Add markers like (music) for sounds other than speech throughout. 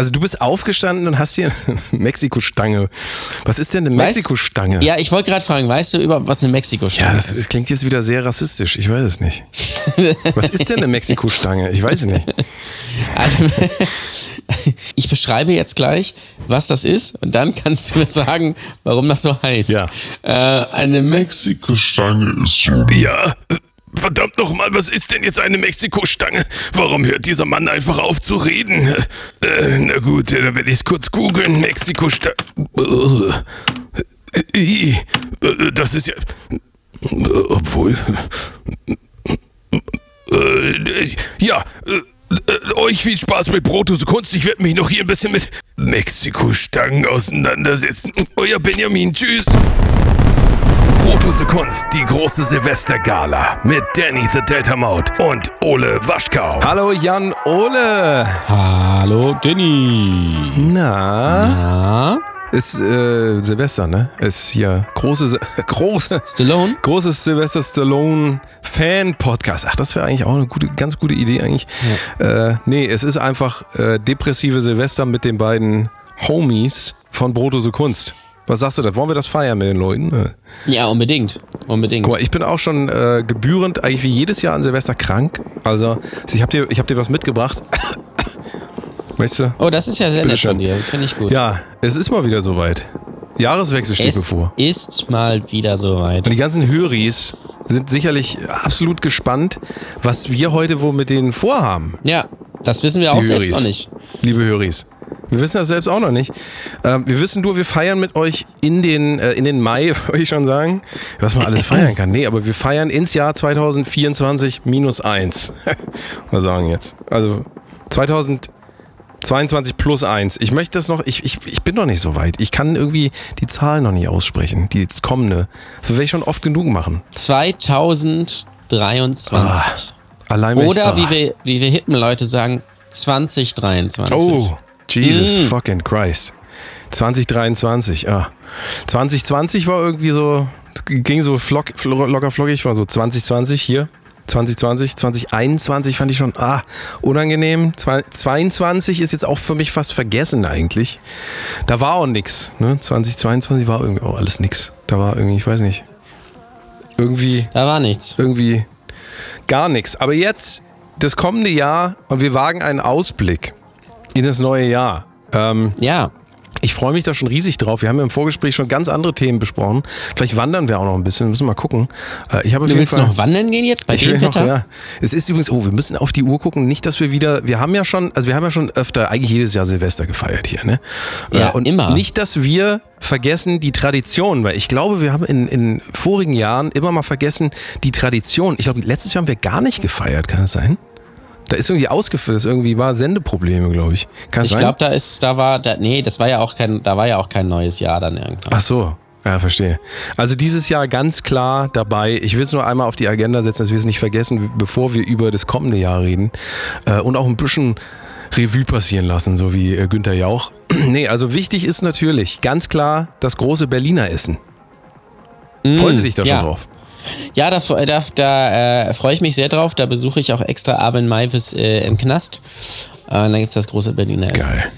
Also du bist aufgestanden und hast hier eine (laughs) Mexiko-Stange. Was ist denn eine Mexiko-Stange? Ja, ich wollte gerade fragen, weißt du über was eine Mexiko-Stange Ja, das, ist? das klingt jetzt wieder sehr rassistisch. Ich weiß es nicht. Was ist denn eine Mexiko-Stange? Ich weiß es nicht. Also, (laughs) ich beschreibe jetzt gleich, was das ist und dann kannst du mir sagen, warum das so heißt. Ja. Äh, eine Me Mexiko-Stange ist so. Ja, verdammt nochmal, was ist denn jetzt eine Mexiko-Stange? Warum hört dieser Mann einfach auf zu reden? Äh, na gut, äh, dann werde ich es kurz googeln. Mexiko-Stange. Äh, äh, Das ist ja. Obwohl. Ja, euch viel Spaß mit Brotose Kunst. Ich werde mich noch hier ein bisschen mit Mexiko-Stangen auseinandersetzen. Euer Benjamin, tschüss. Brotose Kunst, die große Silvestergala mit Danny the Delta Maut und Ole Waschkau. Hallo Jan Ole. Hallo Denny. Na? Ist äh, Silvester, ne? Ist hier große, (laughs) große, Stallone? großes Sylvester Stallone Fan Podcast. Ach, das wäre eigentlich auch eine gute, ganz gute Idee eigentlich. Äh, nee, es ist einfach äh, depressive Silvester mit den beiden Homies von Brotose Kunst. Was sagst du da? Wollen wir das feiern mit den Leuten? Äh. Ja, unbedingt. Unbedingt. Guck mal, ich bin auch schon äh, gebührend, eigentlich wie jedes Jahr an Silvester krank. Also, ich habe dir, ich hab dir was mitgebracht. (coughs) Weißt du? Oh, das ist ja sehr nett Bitteschön. von dir. Das finde ich gut. Ja, es ist mal wieder soweit. Jahreswechsel steht es bevor. ist mal wieder soweit. Und die ganzen Höris sind sicherlich absolut gespannt, was wir heute wo mit denen vorhaben. Ja, das wissen wir auch Die selbst Höris. noch nicht. Liebe Höris. Wir wissen das selbst auch noch nicht. Ähm, wir wissen nur, wir feiern mit euch in den, äh, in den Mai, (laughs) wollte ich schon sagen, was man alles feiern kann. Nee, aber wir feiern ins Jahr 2024 minus eins. (laughs) Mal sagen jetzt. Also 2022 plus eins. Ich möchte das noch, ich, ich, ich bin noch nicht so weit. Ich kann irgendwie die Zahlen noch nicht aussprechen, die jetzt kommende. Das werde ich schon oft genug machen. 2023. Ah, Allein Oder ich, wie wir, wie wir hippen Leute sagen, 2023. Oh, Jesus Mm. fucking Christ. 2023, ah. 2020 war irgendwie so, ging so flock, flo- locker flockig, war so 2020 hier. 2020, 2021 fand ich schon ah, unangenehm. Zwei- 22 ist jetzt auch für mich fast vergessen eigentlich. Da war auch nix. Ne? 2022 war irgendwie auch alles nix. Da war irgendwie, ich weiß nicht, irgendwie Da war nichts. irgendwie gar nichts. Aber jetzt, das kommende Jahr, und wir wagen einen Ausblick in das neue Jahr. Ähm, Ja. Ich freue mich da schon riesig drauf. Wir haben ja im Vorgespräch schon ganz andere Themen besprochen. Vielleicht wandern wir auch noch ein bisschen, müssen wir mal gucken. Äh, ich habe Du willst Fall noch wandern gehen jetzt bei ich dem noch, Wetter? ja. Es ist übrigens, oh, wir müssen auf die Uhr gucken. Nicht, dass wir wieder, wir haben ja schon, also wir haben ja schon öfter, eigentlich jedes Jahr Silvester gefeiert hier, ne? Ja, und immer. Nicht, dass wir vergessen die Tradition, weil ich glaube, wir haben in, in vorigen Jahren immer mal vergessen die Tradition. Ich glaube, letztes Jahr haben wir gar nicht gefeiert, kann es sein? Da ist irgendwie ausgeführt, das irgendwie war Sendeprobleme, glaube ich. Kann Ich glaube, da ist, da war, da, nee, das war ja auch kein, da war ja auch kein neues Jahr dann irgendwann. Ach so. Ja, verstehe. Also dieses Jahr ganz klar dabei. Ich will es nur einmal auf die Agenda setzen, dass wir es nicht vergessen, bevor wir über das kommende Jahr reden. Äh, und auch ein bisschen Revue passieren lassen, so wie äh, Günther Jauch. (clears throat) nee, also wichtig ist natürlich ganz klar das große Berliner Essen. Freust du dich da ja. schon drauf? Ja, da, da, da äh, freue ich mich sehr drauf. Da besuche ich auch extra Abend Maivis äh, im Knast. Äh, und dann gibt es das große Berliner Essen. Geil.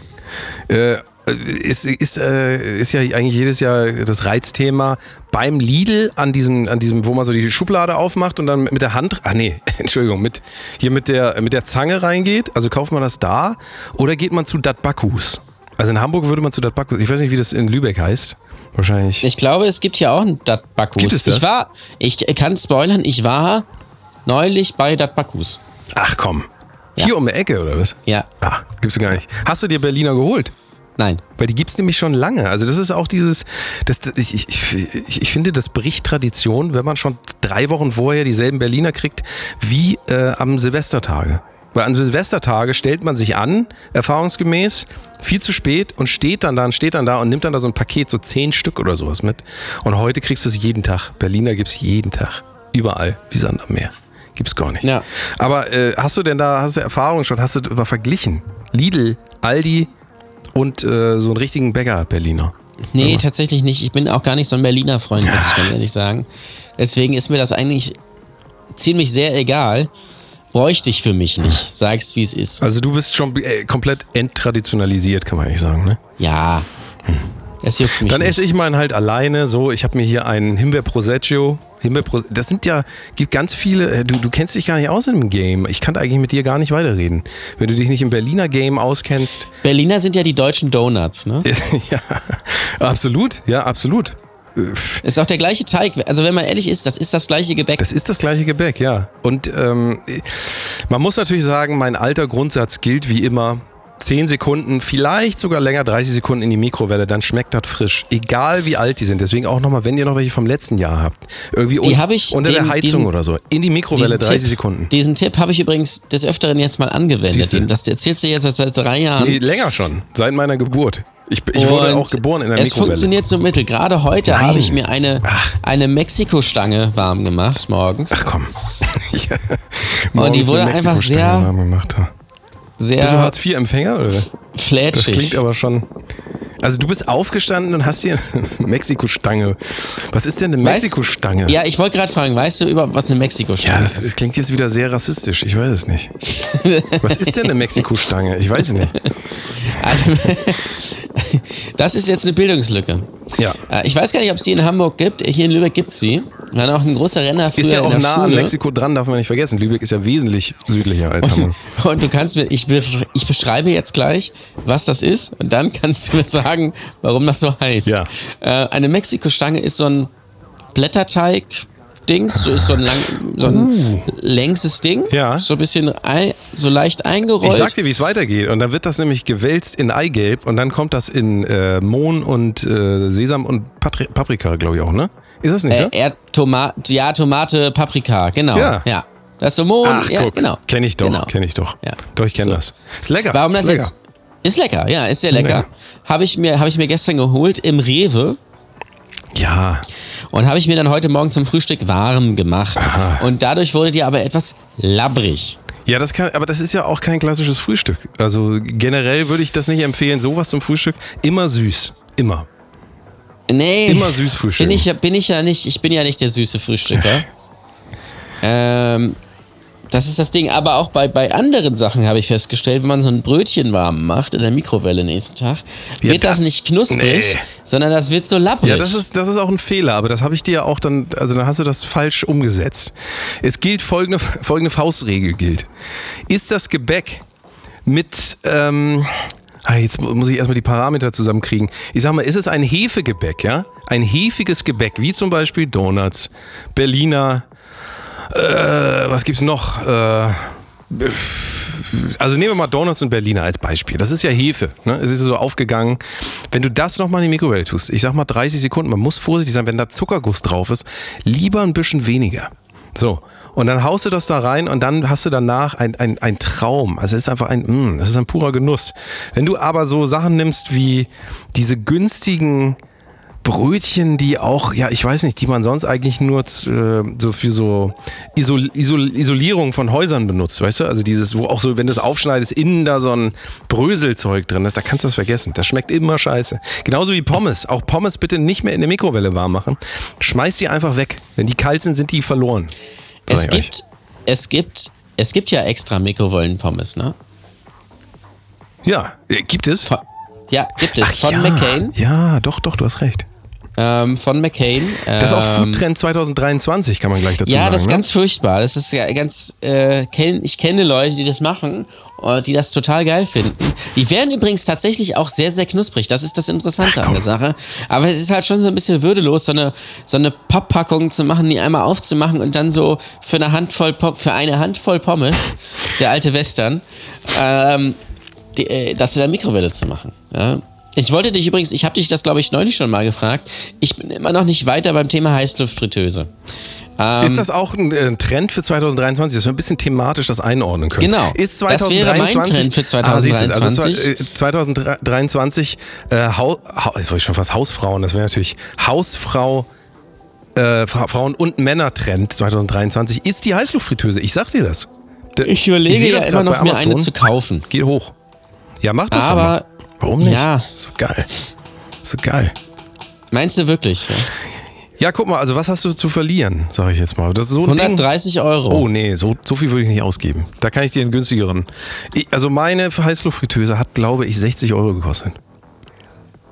Äh, ist, ist, äh, ist ja eigentlich jedes Jahr das Reizthema beim Lidl an diesem, an diesem, wo man so die Schublade aufmacht und dann mit der Hand, ach nee, (laughs) Entschuldigung, mit, hier mit der, mit der Zange reingeht. Also kauft man das da oder geht man zu Dat Bakus? Also in Hamburg würde man zu Dat Bakus, ich weiß nicht, wie das in Lübeck heißt. Wahrscheinlich. Ich glaube, es gibt hier auch einen Dat Bakus. Gibt es das? Ich war, ich kann spoilern, ich war neulich bei Dat Bakus. Ach komm. Hier um die Ecke oder was? Ja, Ah, gibt's gar nicht. Hast du dir Berliner geholt? nein. Weil die gibt's nämlich schon lange. Also das ist auch dieses, das, ich, ich, ich finde, das bricht Tradition, wenn man schon drei Wochen vorher dieselben Berliner kriegt wie äh, am Silvestertage. Weil an Silvestertage stellt man sich an, erfahrungsgemäß, viel zu spät und steht dann da und steht dann da und nimmt dann da so ein Paket, so zehn Stück oder sowas mit. Und heute kriegst du es jeden Tag. Berliner gibt's jeden Tag. Überall, wie Sand am Meer. Gibt's gar nicht. Ja. Aber äh, hast du denn da, hast du Erfahrungen schon, hast du mal verglichen? Lidl, Aldi und äh, so einen richtigen Bäcker Berliner. Nee, tatsächlich nicht. Ich bin auch gar nicht so ein Berliner Freund, muss ich ganz ehrlich sagen. Deswegen ist mir das eigentlich ziemlich sehr egal. Bräuchte ich für mich nicht. Sag's, wie es ist. Also du bist schon äh, komplett enttraditionalisiert, kann man eigentlich sagen, ne? Ja. Das juckt mich Dann esse ich meinen halt alleine. So, ich habe mir hier einen Himbeer Prosecco. Himbeer Pro das sind ja, gibt ganz viele, äh, du, du kennst dich gar nicht aus dem Game. Ich kann eigentlich mit dir gar nicht weiterreden. Wenn du dich nicht im Berliner Game auskennst. Berliner sind ja die deutschen Donuts, ne? (laughs) ja, absolut, ja, absolut. Ist auch der gleiche Teig. Also wenn man ehrlich ist, das ist das gleiche Gebäck. Das ist das gleiche Gebäck, ja. Und ähm, man muss natürlich sagen, mein alter Grundsatz gilt wie immer. 10 Sekunden, vielleicht sogar länger, 30 Sekunden in die Mikrowelle, dann schmeckt das frisch. Egal wie alt die sind. Deswegen auch nochmal, wenn ihr noch welche vom letzten Jahr habt. Irgendwie Die un- ich unter den- der Heizung diesen- oder so. In die Mikrowelle, 30 Tipp, Sekunden. Diesen Tipp habe ich übrigens des Öfteren jetzt mal angewendet. Das erzählst du jetzt seit drei Jahren. Nee, länger schon. Seit meiner Geburt. Ich, ich wurde Und auch geboren in der Es Mikrowelle. funktioniert so mittel. Gerade heute habe ich mir eine, eine Mexiko-Stange warm gemacht morgens. Ach komm. (laughs) Ja. die wurde einfach sehr- warm gemacht. Bist du Sehr Hartz-IV-Empfänger? Oder? Das flätschig. klingt aber schon. Also du bist aufgestanden und hast hier eine Mexiko-Stange. Was ist denn eine Mexiko-Stange? Ja, ich wollte gerade fragen, weißt du überhaupt, was eine Ja, Mexiko-Stange das, ist? das klingt jetzt wieder sehr rassistisch. Ich weiß es nicht. Was ist denn eine Mexiko-Stange? Ich weiß es nicht. (laughs) Also, das ist jetzt eine Bildungslücke. Ja. Äh, Ich weiß gar nicht, ob es die in Hamburg gibt. Hier in Lübeck gibt es sie. Wir haben auch ein großer Renner früher Ist ja in auch nah an Schule. Mexiko dran, darf man nicht vergessen. Lübeck ist ja wesentlich südlicher als Hamburg. Und du kannst mir, ich, ich beschreibe jetzt gleich, was das ist, und dann kannst du mir sagen, warum das so heißt. Ja. Äh, eine Mexiko-Stange ist so ein Blätterteig. Dings, so ist so ein, lang, so ein längses Ding, Uh. Ja. so ein bisschen ei, so leicht eingerollt. Ich sag dir, wie es weitergeht. Und dann wird das nämlich gewälzt in Eigelb und dann kommt das in äh, Mohn und äh, Sesam und Patri Paprika, glaube ich auch, ne? Ist das nicht so? äh, er, Toma ja, Tomate, Paprika, genau. Ja. Ja. Das ist so Mohn, Ach, ja, guck, genau. kenn ich doch, Genau. kenn ich doch. Ja. Doch, ich kenne So. das. Ist lecker. Warum das lecker. jetzt? Ist lecker, ja, ist sehr lecker. Lecker. Habe ich, mir- hab ich mir gestern geholt im Rewe. Ja, Und habe ich mir dann heute Morgen zum Frühstück warm gemacht. Aha. Und dadurch wurde die aber etwas labbrig. Ja, das kann, aber das ist ja auch kein klassisches Frühstück. Also generell würde ich das nicht empfehlen, sowas zum Frühstück. Immer süß. Immer. Nee. Immer süß frühstücken. Bin ich, bin ich ja nicht, ich bin ja nicht der süße Frühstücker. (laughs) ähm, das ist das Ding. Aber auch bei, bei anderen Sachen habe ich festgestellt, wenn man so ein Brötchen warm macht in der Mikrowelle nächsten Tag, Ja, wird das, das- nicht knusprig, nee. sondern das wird so labbrig. Ja, das ist, das ist auch ein Fehler, aber das habe ich dir ja auch dann, also dann hast du das falsch umgesetzt. Es gilt folgende, folgende Faustregel gilt. Ist das Gebäck mit, ähm, ah, jetzt muss ich erstmal die Parameter zusammenkriegen. Ich sag mal, ist es ein Hefegebäck, ja? Ein hefiges Gebäck, wie zum Beispiel Donuts, Berliner, äh, was gibt's noch? Äh, also nehmen wir mal Donuts und Berliner als Beispiel. Das ist ja Hefe. Ne? Es ist so aufgegangen. Wenn du das nochmal in die Mikrowelle tust, ich sag mal 30 Sekunden, man muss vorsichtig sein, wenn da Zuckerguss drauf ist, lieber ein bisschen weniger. So. Und dann haust du das da rein und dann hast du danach ein, ein, ein Traum. Also es ist einfach ein, mm, das ist ein purer Genuss. Wenn du aber so Sachen nimmst wie diese günstigen Brötchen, die auch, ja, ich weiß nicht, die man sonst eigentlich nur äh, so für so Isol Isol Isolierung von Häusern benutzt, weißt du? Also dieses, wo auch so, wenn du es aufschneidest, innen da so ein Bröselzeug drin ist, da kannst du das vergessen. Das schmeckt immer scheiße. Genauso wie Pommes. Auch Pommes bitte nicht mehr in der Mikrowelle warm machen. Schmeiß die einfach weg. Wenn die kalt sind, sind die verloren. Es euch. gibt, es gibt, es gibt ja extra Mikrowellenpommes, ne? Ja, äh, gibt es? Von, ja, gibt es. Ach von ja. McCain. Ja, doch, doch, du hast recht. Ähm, von McCain. Das ist auch ähm, Foodtrend 2023, kann man gleich dazu Ja, sagen. das ist ne? ganz furchtbar. Das ist ja ganz, äh, ich kenne Leute, die das machen, äh, die das total geil finden. Die werden übrigens tatsächlich auch sehr, sehr knusprig. Das ist das Interessante Ach, an der Sache. Aber es ist halt schon so ein bisschen würdelos, so eine, so eine Papppackung zu machen, die einmal aufzumachen und dann so für eine Handvoll, Pom für eine Handvoll Pommes, der alte Western, ähm, die, äh, das in der Mikrowelle zu machen. Ja? Ich wollte dich übrigens, ich habe dich das glaube ich neulich schon mal gefragt. Ich bin immer noch nicht weiter beim Thema Heißluftfritteuse. Ähm, Ist das auch ein äh, Trend für 2023, dass wir ein bisschen thematisch das einordnen können? Genau. Ist Das wäre mein 2023 Trend für Ah, siehst du, also 2023. zwei- äh, 2023 äh, Hau, Hau, jetzt wollte ich schon fast Hausfrauen, das wäre natürlich Hausfrau, äh, Fra Frauen- und Männer-Trend 2023 ist die Heißluftfritteuse. Ich sag dir das. Der- Ich überlege sehe ja das immer noch, mir eine zu kaufen. Geht hoch. Ja, mach das Aber-. Warum nicht? Ja. So geil. So geil. Meinst du wirklich? Ja? Ja, guck mal, also was hast du zu verlieren, sage ich jetzt mal. Das ist so ein Ding. 130 Euro. Oh nee, so, so viel würde ich nicht ausgeben. Da kann ich dir einen günstigeren. Ich, also meine Heißluftfritteuse hat, glaube ich, 60 Euro gekostet.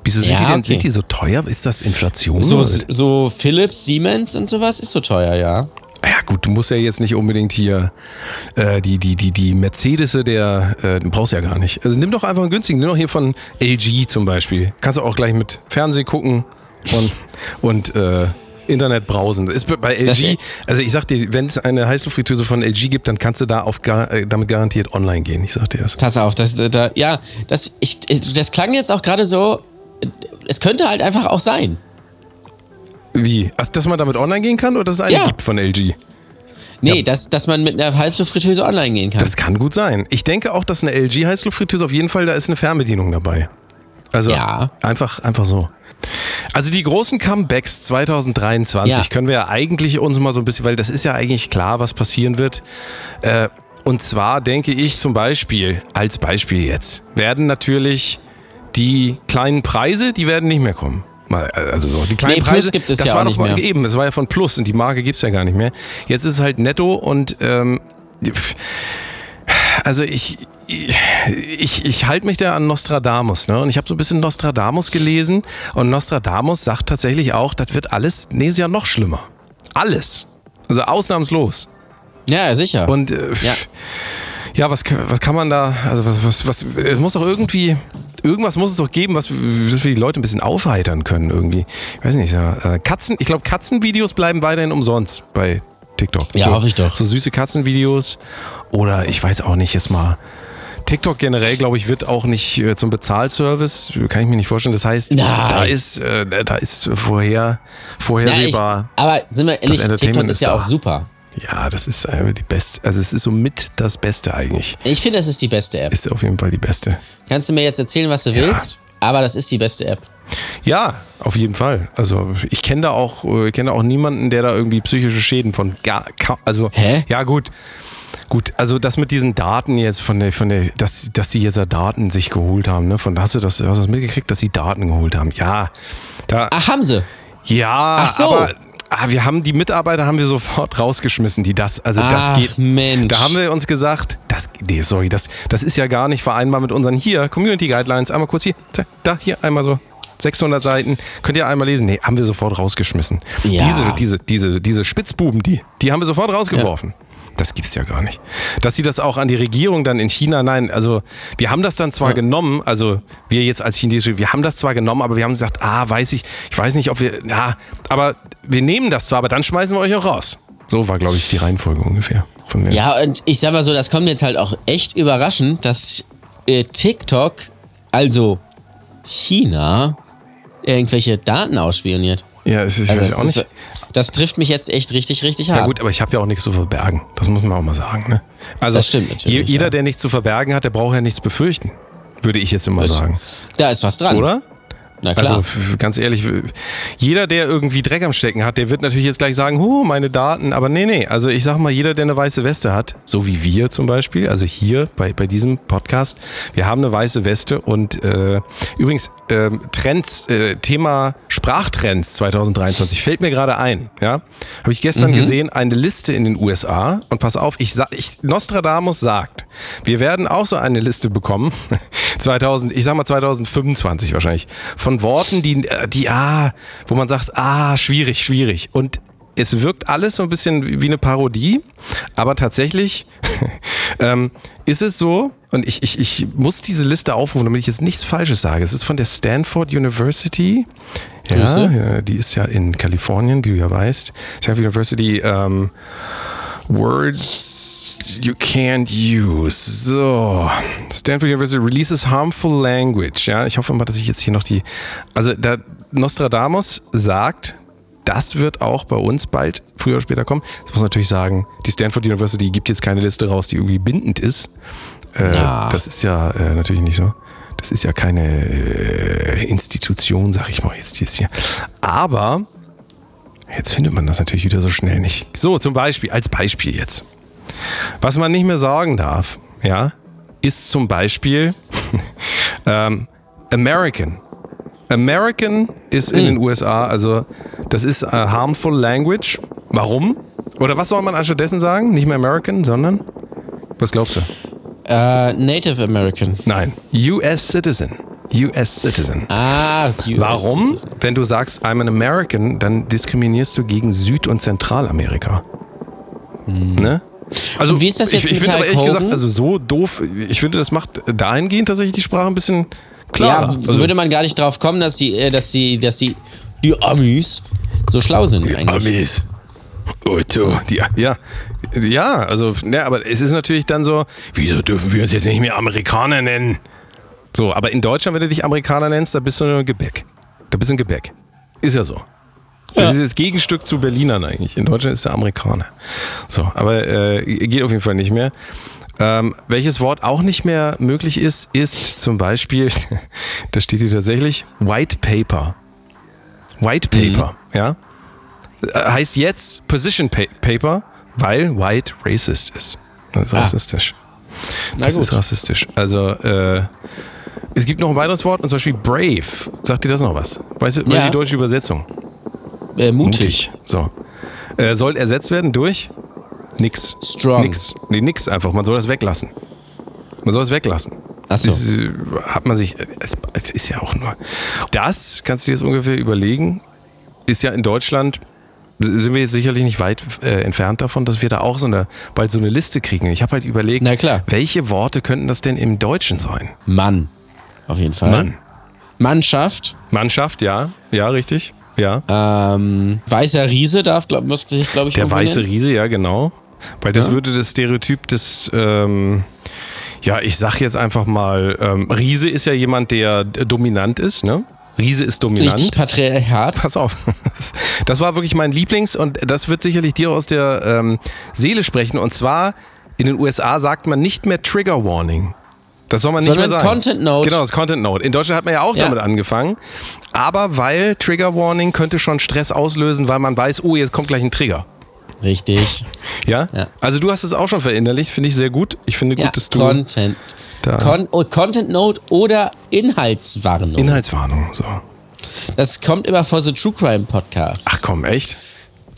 Wieso sind, Ja, die denn, okay. sind die so teuer? Ist das Inflation? So, so Philips, Siemens und sowas ist so teuer, ja. Ja gut, du musst ja jetzt nicht unbedingt hier äh, die, die, die, die Mercedes der, äh, du brauchst ja gar nicht. Also nimm doch einfach einen günstigen, nimm doch hier von LG zum Beispiel. Kannst du auch gleich mit Fernsehen gucken und, (laughs) und äh, Internet browsen. Das ist bei- LG, also ich sag dir, wenn es eine Heißluftfritteuse von LG gibt, dann kannst du da auf äh, damit garantiert online gehen. Ich sag dir das. Pass auf, das, da, ja, das, ich, das klang jetzt auch gerade so, es könnte halt einfach auch sein. Wie? Also, dass man damit online gehen kann oder dass es eine Ja. gibt von LG? Nee, dass, dass man mit einer Heißluftfritteuse online gehen kann. Das kann gut sein. Ich denke auch, dass eine LG Heißluftfritteuse auf jeden Fall, da ist eine Fernbedienung dabei. Also Ja. einfach, einfach so. Also die großen Comebacks 2023 Ja. können wir ja eigentlich uns mal so ein bisschen, weil das ist ja eigentlich klar, was passieren wird. Äh, und zwar denke ich zum Beispiel, als Beispiel jetzt, werden natürlich die kleinen Preise, die werden nicht mehr kommen. Mal, Also so, die kleinen Nee, Plus Preise, gibt es das ja war auch nicht mal mehr. eben, das war ja von Plus und die Marke gibt es ja gar nicht mehr. Jetzt ist es halt netto und ähm, also ich, ich, ich halte mich da an Nostradamus, ne? Und ich habe so ein bisschen Nostradamus gelesen und Nostradamus sagt tatsächlich auch, das wird alles nächstes Jahr noch schlimmer. Alles. Also ausnahmslos. ja, sicher. Und äh, Ja. Ja, was, was kann man da, also was, was, was, es muss doch irgendwie, irgendwas muss es doch geben, was, was wir die Leute ein bisschen aufheitern können irgendwie. Ich weiß nicht, ja, äh, Katzen, ich glaube Katzenvideos bleiben weiterhin umsonst bei TikTok. Ja, so, hoffe ich doch. So süße Katzenvideos oder ich weiß auch nicht, jetzt mal TikTok generell, glaube ich, wird auch nicht äh, zum Bezahlservice, kann ich mir nicht vorstellen. Das heißt, Nein. da ist, äh, da ist vorher, ja, ich, vorhersehbar. aber sind wir ehrlich, TikTok ist ist ja da. auch super. Ja, das ist die beste, also es ist so mit das Beste eigentlich. Ich finde, es ist die beste App. Ist auf jeden Fall die beste. Kannst du mir jetzt erzählen, was du willst? Aber das ist die beste App. Ja, auf jeden Fall. Also ich kenne da auch, kenne auch niemanden, der da irgendwie psychische Schäden von gar, also Hä? ja gut. Gut, also das mit diesen Daten jetzt von der, von der, dass, dass sie jetzt da Daten sich geholt haben, ne? Von hast du das, hast du das mitgekriegt, dass sie Daten geholt haben? Ja. Da, Ach, haben sie. ja, Ach so. aber ah, wir haben die Mitarbeiter haben wir sofort rausgeschmissen, die das, also das Ach, geht. Mensch. Da haben wir uns gesagt, das, nee, sorry, das, das ist ja gar nicht vereinbar mit unseren hier Community Guidelines. Einmal kurz hier, da hier einmal so 600 Seiten, könnt ihr einmal lesen. Nee, haben wir sofort rausgeschmissen. Ja. Diese, diese, diese, diese Spitzbuben, die, die haben wir sofort rausgeworfen. Das gibt's ja gar nicht. Dass sie das auch an die Regierung dann in China, nein, also wir haben das dann zwar Ja. genommen, also wir jetzt als Chinesische, wir haben das zwar genommen, aber wir haben gesagt, ah, weiß ich, ich weiß nicht, ob wir, ja, aber wir nehmen das zwar, aber dann schmeißen wir euch auch raus. So war, glaube ich, die Reihenfolge ungefähr von mir. Ja, und ich sag mal so, das kommt jetzt halt auch echt überraschend, dass äh, TikTok, also China, irgendwelche Daten ausspioniert. Ja, es ist, ich Also weiß das, auch nicht. das trifft mich jetzt echt richtig, richtig hart. Ja gut, aber ich habe ja auch nichts zu verbergen. Das muss man auch mal sagen. Ne? Also Das stimmt natürlich, je, jeder, ja. der nichts zu verbergen hat, der braucht ja nichts befürchten. Würde ich jetzt immer Das- sagen. Da ist was dran. Oder? Na klar. Also ganz ehrlich, jeder, der irgendwie Dreck am Stecken hat, der wird natürlich jetzt gleich sagen, huh, meine Daten. Aber nee, nee. Also ich sag mal, jeder, der eine weiße Weste hat, so wie wir zum Beispiel, also hier bei, bei diesem Podcast, wir haben eine weiße Weste und äh, übrigens ähm, Trends, äh, Thema Sprachtrends 2023 fällt mir gerade ein. Ja, habe ich gestern gesehen eine Liste in den USA und pass auf, ich, ich Nostradamus sagt, wir werden auch so eine Liste bekommen (laughs) 2000, ich sag mal 2025 wahrscheinlich von Worten, die äh, die ah, wo man sagt, ah, schwierig, schwierig und es wirkt alles so ein bisschen wie eine Parodie, aber tatsächlich (laughs) ähm, ist es so, und ich, ich, ich muss diese Liste aufrufen, damit ich jetzt nichts Falsches sage. Es ist von der Stanford University. Ja, Grüße. die ist ja in Kalifornien, wie du ja weißt. Stanford University, ähm, Words you can't use. So. Stanford University releases harmful language. Ja, ich hoffe mal, dass ich jetzt hier noch die. Also, der Nostradamus sagt, das wird auch bei uns bald früher oder später kommen. Das muss man natürlich sagen, die Stanford University gibt jetzt keine Liste raus, die irgendwie bindend ist. Äh, Ja. Das ist ja äh, natürlich nicht so. Das ist ja keine äh, Institution, sag ich mal jetzt, jetzt hier. Aber jetzt findet man das natürlich wieder so schnell nicht. So, zum Beispiel, als Beispiel jetzt. Was man nicht mehr sagen darf, ja, ist zum Beispiel (laughs) ähm, American. American ist in den USA, also das ist a harmful language. Warum? Oder was soll man anstattdessen sagen? Nicht mehr American, sondern was glaubst du? Äh, Native American. Nein, US Citizen. US Citizen. Ah, US Warum? Citizen. Wenn du sagst, I'm an American, dann diskriminierst du gegen Süd- und Zentralamerika. Ne? Also, Hm. Und wie ist das jetzt ich, ich mit finde aber ehrlich gesagt, also so doof, ich finde, das macht dahingehend tatsächlich die Sprache ein bisschen klarer. Ja, also, würde man gar nicht drauf kommen, dass die, äh, dass die, dass die, die Amis so schlau sind eigentlich. Amis. Otto, die, ja, ja, also, ja, aber es ist natürlich dann so, wieso dürfen wir uns jetzt nicht mehr Amerikaner nennen? So, aber in Deutschland, wenn du dich Amerikaner nennst, da bist du nur ein Gebäck. Da bist du ein Gebäck. Ist ja so. Das ist das Gegenstück zu Berlinern eigentlich. In Deutschland ist der Amerikaner. So, aber äh, geht auf jeden Fall nicht mehr. Ähm, welches Wort auch nicht mehr möglich ist, ist zum Beispiel, (laughs) da steht hier tatsächlich, White Paper. White Paper, ja. Äh, Heißt jetzt Position pa Paper, weil White racist ist. Das ist Ah. rassistisch. Das ist rassistisch. Also, äh, es gibt noch ein weiteres Wort, und zum Beispiel brave. Sagt dir das noch was? Weißt du, Ja. die deutsche Übersetzung? äh, mutig. So. Äh, soll ersetzt werden durch nix. Strong. Nix. Nee, nix einfach. Man soll das weglassen. Man soll es weglassen. Ach so. Das äh, hat man sich. Es, es ist ja auch nur. Das kannst du dir jetzt ungefähr überlegen. Ist ja in Deutschland. Sind wir jetzt sicherlich nicht weit äh, entfernt davon, dass wir da auch so eine, bald so eine Liste kriegen. Ich habe halt überlegt, welche Worte könnten das denn im Deutschen sein? Mann. Auf jeden Fall. Mann. Mannschaft. Mannschaft, ja. Ja, richtig. Ja. Ähm, weißer Riese darf, glaub, muss sich, glaube ich, Der weiße Riese, ja, genau. Weil das Ja. würde das Stereotyp des, ähm, ja, ich sag jetzt einfach mal, ähm, Riese ist ja jemand, der dominant ist, ne? Riese ist dominant. Richtig, Patriarchat. Pass auf. (laughs) Das war wirklich mein Lieblings und das wird sicherlich dir aus der ähm, Seele sprechen. Und zwar in den USA sagt man nicht mehr Trigger Warning. Das soll man nicht Sondern mehr sagen. Content Note. Genau, das Content Note. In Deutschland hat man ja auch Ja. damit angefangen. Aber weil Trigger Warning könnte schon Stress auslösen, weil man weiß, oh, jetzt kommt gleich ein Trigger. Richtig. Ja? Ja. Also du hast es auch schon verinnerlicht, finde ich sehr gut. Ich finde gut, Ja, dass du Content. da Con oh, Content Note oder Inhaltswarnung. Inhaltswarnung so. das kommt immer vor so True Crime Podcasts. Ach komm, echt?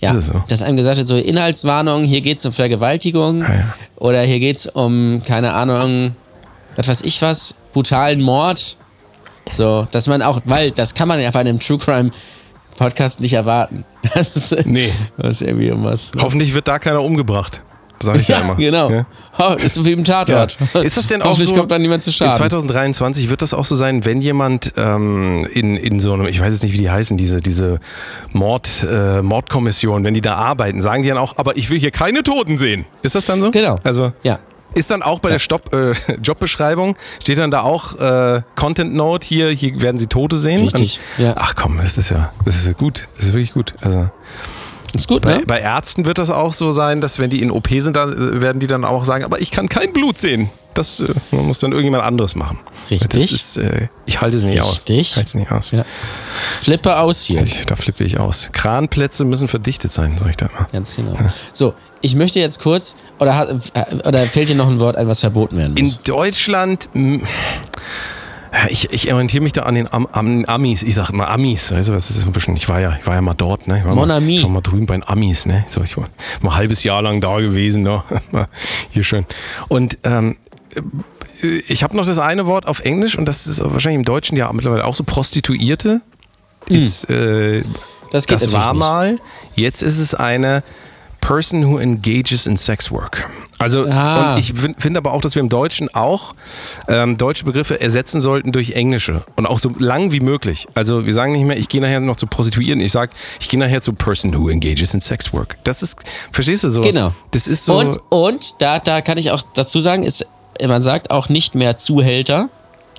ja, ist es so? dass einem gesagt wird, so Inhaltswarnung, hier geht es um Vergewaltigung Ah, ja. oder hier geht es um, keine Ahnung, was weiß ich was, brutalen Mord. So, dass man auch, weil das kann man ja bei einem True Crime Podcast nicht erwarten. (laughs) Das ist, Nee. Das ist irgendwie irgendwas. Hoffentlich wird da keiner umgebracht. Sag ich Ja, immer. genau. Ja? Oh, ist so wie im Tatort. Ja. Ist das denn auch Hoffentlich so? kommt da niemand zu In Schaden. 2023 wird das auch so sein, wenn jemand ähm, in, in so einem, ich weiß jetzt nicht, wie die heißen, diese, diese Mord, äh, Mordkommission, wenn die da arbeiten, sagen die dann auch, aber ich will hier keine Toten sehen. Ist das dann so? Genau. Also Ja. Ist dann auch bei der Stopp, äh, (laughs) Jobbeschreibung, steht dann da auch äh, Content Note, hier, hier werden sie Tote sehen. Richtig, Und, ja. Ach komm, das ist ja, das ist gut, das ist wirklich gut. Also Ist gut, bei, ne? bei Ärzten wird das auch so sein, dass wenn die in OP sind, dann äh, werden die dann auch sagen, aber ich kann kein Blut sehen. Das äh, muss dann irgendjemand anderes machen. Richtig. Ist, äh, ich halte es nicht aus. Richtig. Ich halte es nicht aus. Ja. Flippe aus hier. Ich, da flippe ich aus. Kranplätze müssen verdichtet sein, sag ich da immer. Ganz genau. So, ich möchte jetzt kurz, oder, hat- äh, oder fällt dir noch ein Wort ein, was verboten werden In muss? Deutschland, mh, ich, ich orientiere mich da an den Am, Am, Amis. Ich sage immer Amis. Weißt du, das ist ein bisschen, ich war ja, ich war ja mal dort, ne? Ich war Mon mal, ami. Ich war mal drüben bei den Amis, ne? So, ich war mal ein halbes Jahr lang da gewesen, ne? (laughs) Hier schön. Und ähm, ich habe noch das eine Wort auf Englisch und das ist wahrscheinlich im Deutschen ja mittlerweile auch so Prostituierte. Ist, äh, Hm. Das geht das war nicht. mal. Jetzt ist es eine Person who engages in sex work. Also, Ah. und ich fin- finde aber auch, dass wir im Deutschen auch ähm, deutsche Begriffe ersetzen sollten durch englische. Und auch so lang wie möglich. Also, wir sagen nicht mehr, ich gehe nachher noch zu Prostituieren. Ich sage, ich gehe nachher zu Person who engages in sex work. Das ist, verstehst du so? Genau. Das ist so. Und, und da, da kann ich auch dazu sagen, ist, man sagt auch nicht mehr Zuhälter,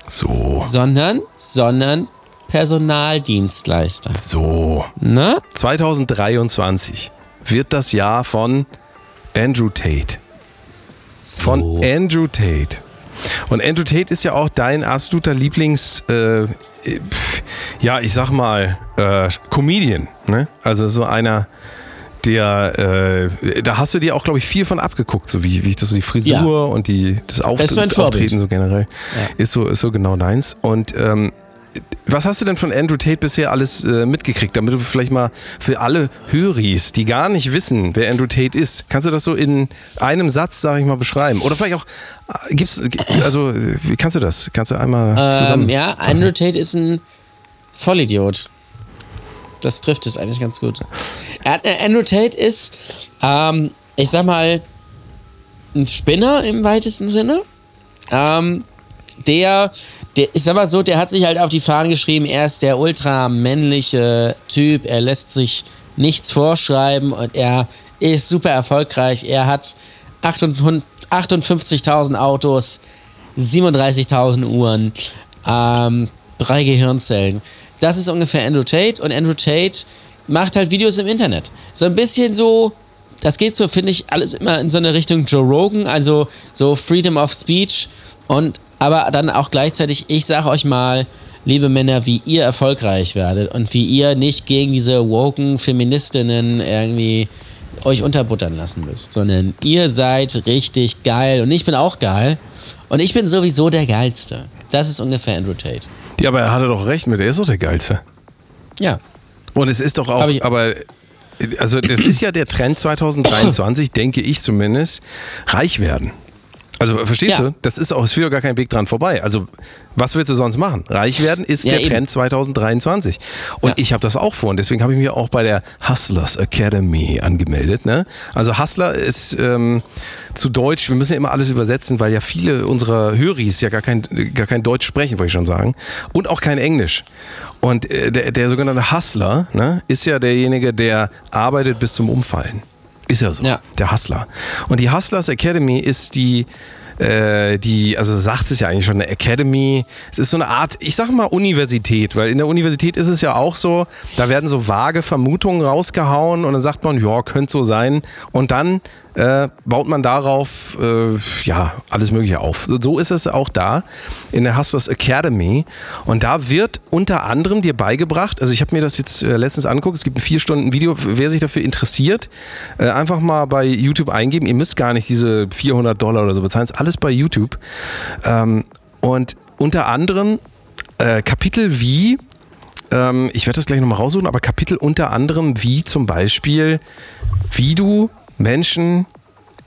so. sondern, sondern Personaldienstleister. So. Ne? 2023 wird das Jahr von Andrew Tate. Von So. Andrew Tate. Und Andrew Tate ist ja auch dein absoluter Lieblings, äh, pf, ja, ich sag mal, äh, Comedian. Ne? Also so einer, der, äh, da hast du dir auch, glaube ich, viel von abgeguckt, so wie, wie ich das so die Frisur Ja. und die, das Vorbild. Auftreten so generell. Ja. Ist, so, ist so genau deins. Und ähm, Was hast du denn von Andrew Tate bisher alles äh, mitgekriegt, damit du vielleicht mal für alle Höris, die gar nicht wissen, wer Andrew Tate ist, kannst du das so in einem Satz, sag ich mal, beschreiben? Oder vielleicht auch, äh, gibt's, also, wie kannst du das? Kannst du einmal zusammen? Ähm, ja, Andrew Tate ist ein Vollidiot. Das trifft es eigentlich ganz gut. Äh, Andrew Tate ist, ähm, ich sag mal, ein Spinner im weitesten Sinne. Ähm, der, der, ich sag mal so, der hat sich halt auf die Fahnen geschrieben, er ist der ultramännliche Typ, er lässt sich nichts vorschreiben und er ist super erfolgreich. Er hat 58 58.000 Autos, 37.000 Uhren, ähm, drei Gehirnzellen. Das ist ungefähr Andrew Tate und Andrew Tate macht halt Videos im Internet. So ein bisschen so, das geht so, finde ich, alles immer in so eine Richtung Joe Rogan, also so Freedom of Speech und aber dann auch gleichzeitig, ich sage euch mal, liebe Männer, wie ihr erfolgreich werdet und wie ihr nicht gegen diese woken Feministinnen irgendwie euch unterbuttern lassen müsst, sondern ihr seid richtig geil und ich bin auch geil und ich bin sowieso der Geilste. Das ist ungefähr Andrew Tate. Ja, aber er hatte doch recht mit, er ist doch der Geilste. Ja. Und es ist doch auch, ich- aber also das ist ja der Trend 2023, denke ich zumindest, reich werden. Also verstehst Ja. du? Das ist auch, es führt gar kein Weg dran vorbei. Also was willst du sonst machen? Reich werden ist Ja, der eben. Trend 2023. Und Ja. ich habe das auch vor und deswegen habe ich mich auch bei der Hustlers Academy angemeldet. Ne? Also Hustler ist ähm, zu Deutsch, wir müssen ja immer alles übersetzen, weil ja viele unserer Höris ja gar kein, gar kein Deutsch sprechen, wollte ich schon sagen. Und auch kein Englisch. Und äh, der, der sogenannte Hustler ne, ist ja derjenige, der arbeitet bis zum Umfallen. Ist ja so. Ja. Der Hustler. Und die Hustlers Academy ist die, äh, die, also sagt es ja eigentlich schon, eine Academy. Es ist so eine Art, ich sag mal Universität, weil in der Universität ist es ja auch so, da werden so vage Vermutungen rausgehauen und dann sagt man, ja, könnte so sein. Und dann äh, baut man darauf äh, ja alles Mögliche auf. So ist es auch da in der Hustlers Academy. Und da wird unter anderem dir beigebracht, also ich habe mir das jetzt äh, letztens angeguckt, es gibt ein vier Stunden Video, wer sich dafür interessiert, äh, einfach mal bei YouTube eingeben. Ihr müsst gar nicht diese 400 Dollar oder so bezahlen, ist alles bei YouTube. Ähm, und unter anderem äh, Kapitel wie ähm, ich werde das gleich nochmal raussuchen, aber Kapitel unter anderem wie zum Beispiel, wie du Menschen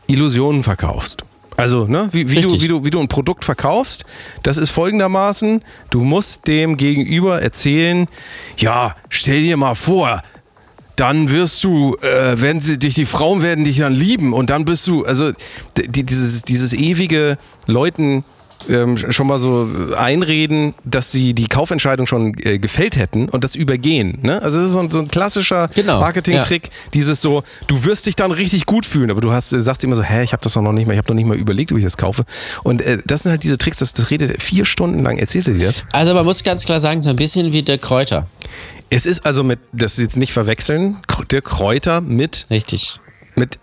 Illusionen verkaufst. Also, ne, wie, wie, du, wie, du, wie du ein Produkt verkaufst, das ist folgendermaßen, du musst dem Gegenüber erzählen, ja, stell dir mal vor, dann wirst du, äh, wenn sie dich, die Frauen werden dich dann lieben und dann bist du, also die, dieses, dieses ewige Leuten ähm, schon mal so einreden, dass sie die Kaufentscheidung schon äh, gefällt hätten und das übergehen. Ne? Also das ist so ein, so ein klassischer Genau, Marketing-Trick, dieses so, du wirst dich dann richtig gut fühlen, aber du hast, äh, sagst immer so, hä, ich habe das doch noch nicht mal, ich habe noch nicht mal überlegt, ob ich das kaufe. Und äh, das sind halt diese Tricks, das, das redet er vier Stunden lang, erzählt er dir das. Also man muss ganz klar sagen, so ein bisschen wie der Kräuter. Es ist also mit, das ist jetzt nicht verwechseln, der Kräuter mit Richtig. Mit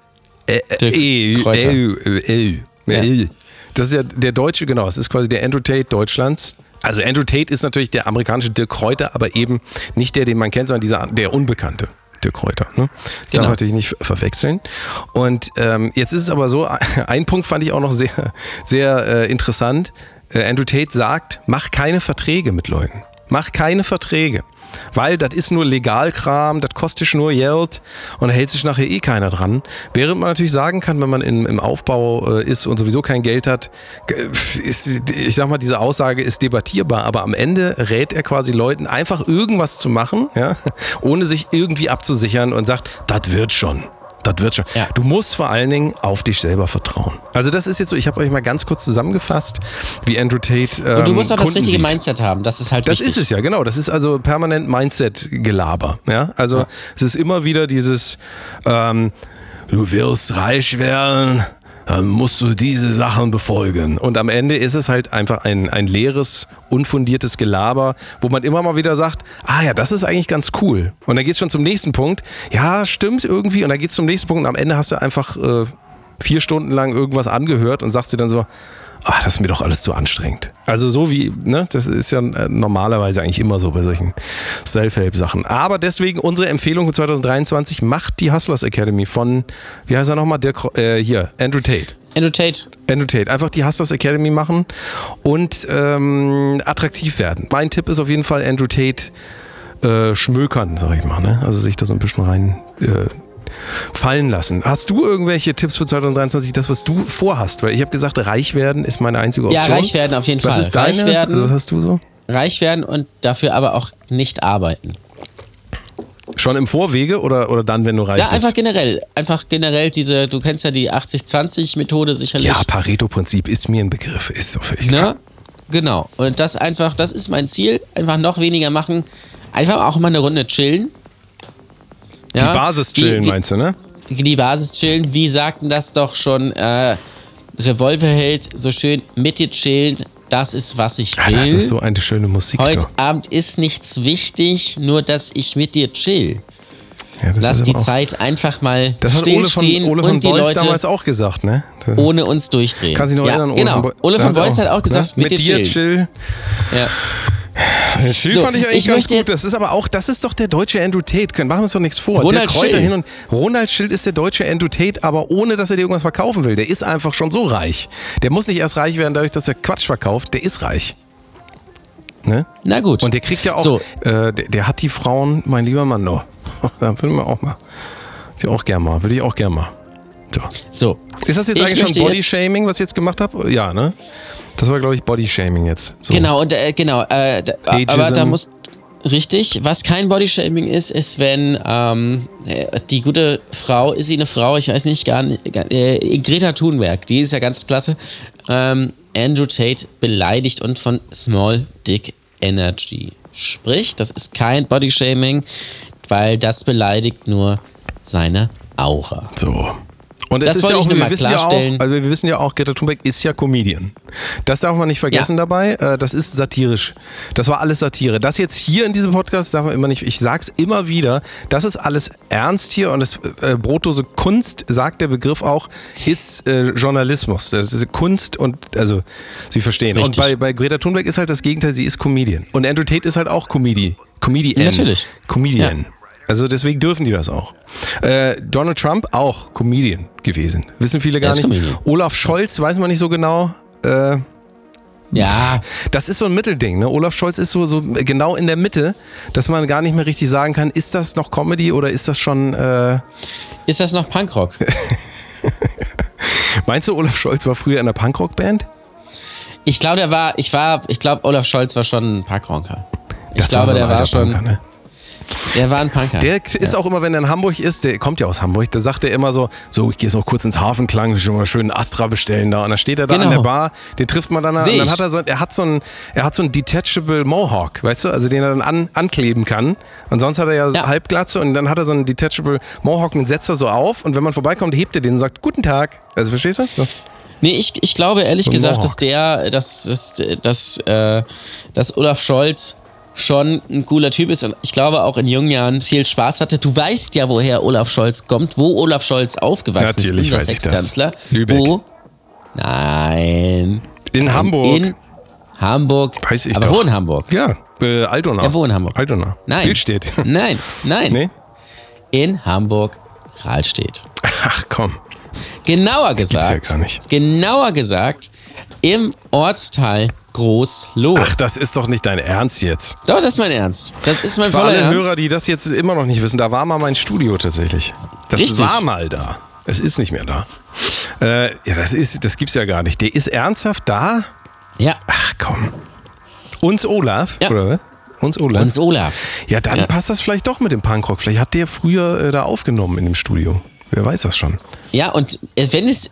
äh, äh, Dirk E, Kräuter. L, L, Ja. Das ist ja der deutsche, genau, es ist quasi der Andrew Tate Deutschlands. Also Andrew Tate ist natürlich der amerikanische Dirk Kräuter, aber eben nicht der, den man kennt, sondern dieser, der Unbekannte. Dirk Kräuter. Ne? Das darf Genau. man natürlich nicht ver- verwechseln. Und ähm, jetzt ist es aber so, (laughs) ein Punkt fand ich auch noch sehr, sehr äh, interessant. Äh, Andrew Tate sagt, mach keine Verträge mit Leuten. Mach keine Verträge. Weil das ist nur Legalkram, das kostet nur Geld und da hält sich nachher eh keiner dran. Während man natürlich sagen kann, wenn man in, im Aufbau äh, ist und sowieso kein Geld hat, g- ist, ich sag mal, diese Aussage ist debattierbar, aber am Ende rät er quasi Leuten, einfach irgendwas zu machen, ja, (laughs) ohne sich irgendwie abzusichern und sagt, das wird schon. Das wird schon. Ja. Du musst vor allen Dingen auf dich selber vertrauen. Also das ist jetzt so, ich habe euch mal ganz kurz zusammengefasst, wie Andrew Tate. Ähm, Und du musst auch das Kunden richtige sieht. Mindset haben. Das ist halt Das wichtig. ist es ja, genau. Das ist also permanent Mindset-Gelaber. Ja? Also Ja. es ist immer wieder dieses, ähm, du wirst reich werden, musst du diese Sachen befolgen. Und am Ende ist es halt einfach ein, ein leeres, unfundiertes Gelaber, wo man immer mal wieder sagt, ah ja, das ist eigentlich ganz cool. Und dann geht es schon zum nächsten Punkt. Ja, stimmt irgendwie. Und dann geht es zum nächsten Punkt und am Ende hast du einfach äh, vier Stunden lang irgendwas angehört und sagst dir dann so, ach, das ist mir doch alles zu anstrengend. Also so wie, ne, das ist ja äh, normalerweise eigentlich immer so bei solchen Self-Help-Sachen. Aber deswegen unsere Empfehlung für 2023, macht die Hustlers Academy von, wie heißt er nochmal, der, äh, hier, Andrew Tate. Andrew Tate. Andrew Tate. Einfach die Hustlers Academy machen und ähm, attraktiv werden. Mein Tipp ist auf jeden Fall Andrew Tate äh, schmökern, sag ich mal. Ne? Also sich da so ein bisschen rein äh, fallen lassen. Hast du irgendwelche Tipps für 2023, das, was du vorhast? Weil ich habe gesagt, reich werden ist meine einzige Option. Ja, reich werden auf jeden was Fall. Ist deine? Reich werden, also, was hast du so? reich werden und dafür aber auch nicht arbeiten. Schon im Vorwege oder, oder dann, wenn du reich Ja, bist? einfach generell. Einfach generell diese, du kennst ja die 80-20-Methode sicherlich. Ja, Pareto-Prinzip ist mir ein Begriff, ist so völlig klar. Ne? Genau. Und das einfach, das ist mein Ziel. Einfach noch weniger machen. Einfach auch mal eine Runde chillen. Die Ja, Basis wie- chillen, wie, meinst du, ne? Die Basis chillen. Wie sagten das doch schon äh, Revolverheld so schön? Mit dir chillen, das ist, was ich Ah, will. das ist so eine schöne Musik. Heute du. Abend ist nichts wichtig, nur dass ich mit dir chill. Ja, Lass die Zeit einfach mal Das hat Ole von, stillstehen Ole von und die Beuys Leute damals auch gesagt, ne? Ohne uns durchdrehen. Kannst du dich noch ja, erinnern? Ole Genau. von Beuys- Ole von Beuys hat auch gesagt, ne? mit, dir chillen. chill. Ja. Chill So, fand ich eigentlich ich ganz gut. Das ist aber auch, das ist doch der deutsche Andrew Tate. Machen wir uns doch nichts vor. Ronald der Kräuter Schill. hin und Ronald Schild ist der deutsche Andrew Tate, aber ohne, dass er dir irgendwas verkaufen will. Der ist einfach schon so reich. Der muss nicht erst reich werden, dadurch, dass er Quatsch verkauft. Der ist reich. Ne? Na gut. Und der kriegt ja auch, So, äh, der, der hat die Frauen, mein lieber Mann, noch. (laughs) Da will man auch mal. Die auch gern mal. Will ich auch gern mal. So. so. Ist das jetzt Ich eigentlich schon Body-Shaming, was ich jetzt gemacht habe? Ja, ne? Das war, glaube ich, Body-Shaming jetzt. So. Genau, und äh, genau, äh, da, aber da muss richtig, was kein Bodyshaming ist, ist, wenn ähm, äh, die gute Frau, ist sie eine Frau, ich weiß nicht, gar nicht, gar, äh, Greta Thunberg, die ist ja ganz klasse, ähm, Andrew Tate beleidigt und von Small Dick Energy spricht. Das ist kein Bodyshaming, weil das beleidigt nur seine Aura. So. Und Das ist wollte ja auch, ich nur wir mal wissen ja auch, klarstellen. also wir wissen ja auch, Greta Thunberg ist ja Comedian. Das darf man nicht vergessen Ja. dabei. Äh, Das ist satirisch. Das war alles Satire. Das jetzt hier in diesem Podcast darf man immer nicht, ich sag's immer wieder, das ist alles ernst hier und das äh, brotlose Kunst, sagt der Begriff auch, ist äh, Journalismus. Das ist Kunst und, also, Sie verstehen. Richtig. Und bei, bei Greta Thunberg ist halt das Gegenteil, sie ist Comedian. Und Andrew Tate ist halt auch Comedi. Comedian. Natürlich. Comedian. Ja. Also deswegen dürfen die das auch. Äh, Donald Trump auch Comedian gewesen. Wissen viele gar nicht. Comedian. Olaf Scholz weiß man nicht so genau. Äh, Ja, das ist so ein Mittelding. Ne? Olaf Scholz ist so, so genau in der Mitte, dass man gar nicht mehr richtig sagen kann, ist das noch Comedy oder ist das schon. Äh, ist das noch Punkrock? (laughs) meinst du, Olaf Scholz war früher in einer Punkrock-Band? Ich glaube, der war, ich war, ich glaube, Olaf Scholz war schon ein Punkrocker. Ich Das glaube, so ein der war schon, ne? Der war ein Punker. Der ist auch immer, wenn er in Hamburg ist, der kommt ja aus Hamburg, da sagt er immer so, so, ich gehe jetzt noch kurz ins Hafenklang, schon mal schön Astra bestellen da. Und dann steht er da Genau. an der Bar, den trifft man dann, Seh und dann hat er so, er hat so ein, er hat so ein detachable Mohawk, weißt du, also den er dann an, ankleben kann. Und sonst hat er ja, Ja. Halbglatze und dann hat er so einen detachable Mohawk, den setzt er so auf und wenn man vorbeikommt, hebt er den und sagt, guten Tag. Also verstehst du? So. Nee, ich, ich glaube ehrlich gesagt, dass der, dass, dass, dass, äh, dass Olaf Scholz schon ein cooler Typ ist und ich glaube auch in jungen Jahren viel Spaß hatte. Du weißt ja, woher Olaf Scholz kommt, wo Olaf Scholz aufgewachsen Natürlich ist, unser das. Sexkanzler. Wo? Nein. In Hamburg. In Hamburg. Weiß ich Aber doch. wo in Hamburg? ja, äh, Altona. Er wo in Hamburg? Altona. Nein. Bildstedt. (laughs) Nein, nein. nee? In Hamburg Rahlstedt. Ach komm. Genauer gibt's ja gesagt. gar nicht. Genauer gesagt im Ortsteil Großloh. Ach, das ist doch nicht dein Ernst jetzt. Doch, das ist mein Ernst. Das ist mein Für voller alle Ernst. Hörer, die das jetzt immer noch nicht wissen, da war mal mein Studio tatsächlich. Das Richtig. war mal da. Es ist nicht mehr da. Äh, ja, das ist, das gibt's ja gar nicht. Der ist ernsthaft da? ja, Ach komm. Uns Olaf, Ja. oder was? Uns Olaf. uns Olaf. ja, dann Ja. passt das vielleicht doch mit dem Punkrock. Vielleicht hat der früher äh, da aufgenommen in dem Studio. Wer weiß das schon. Ja, und äh, wenn es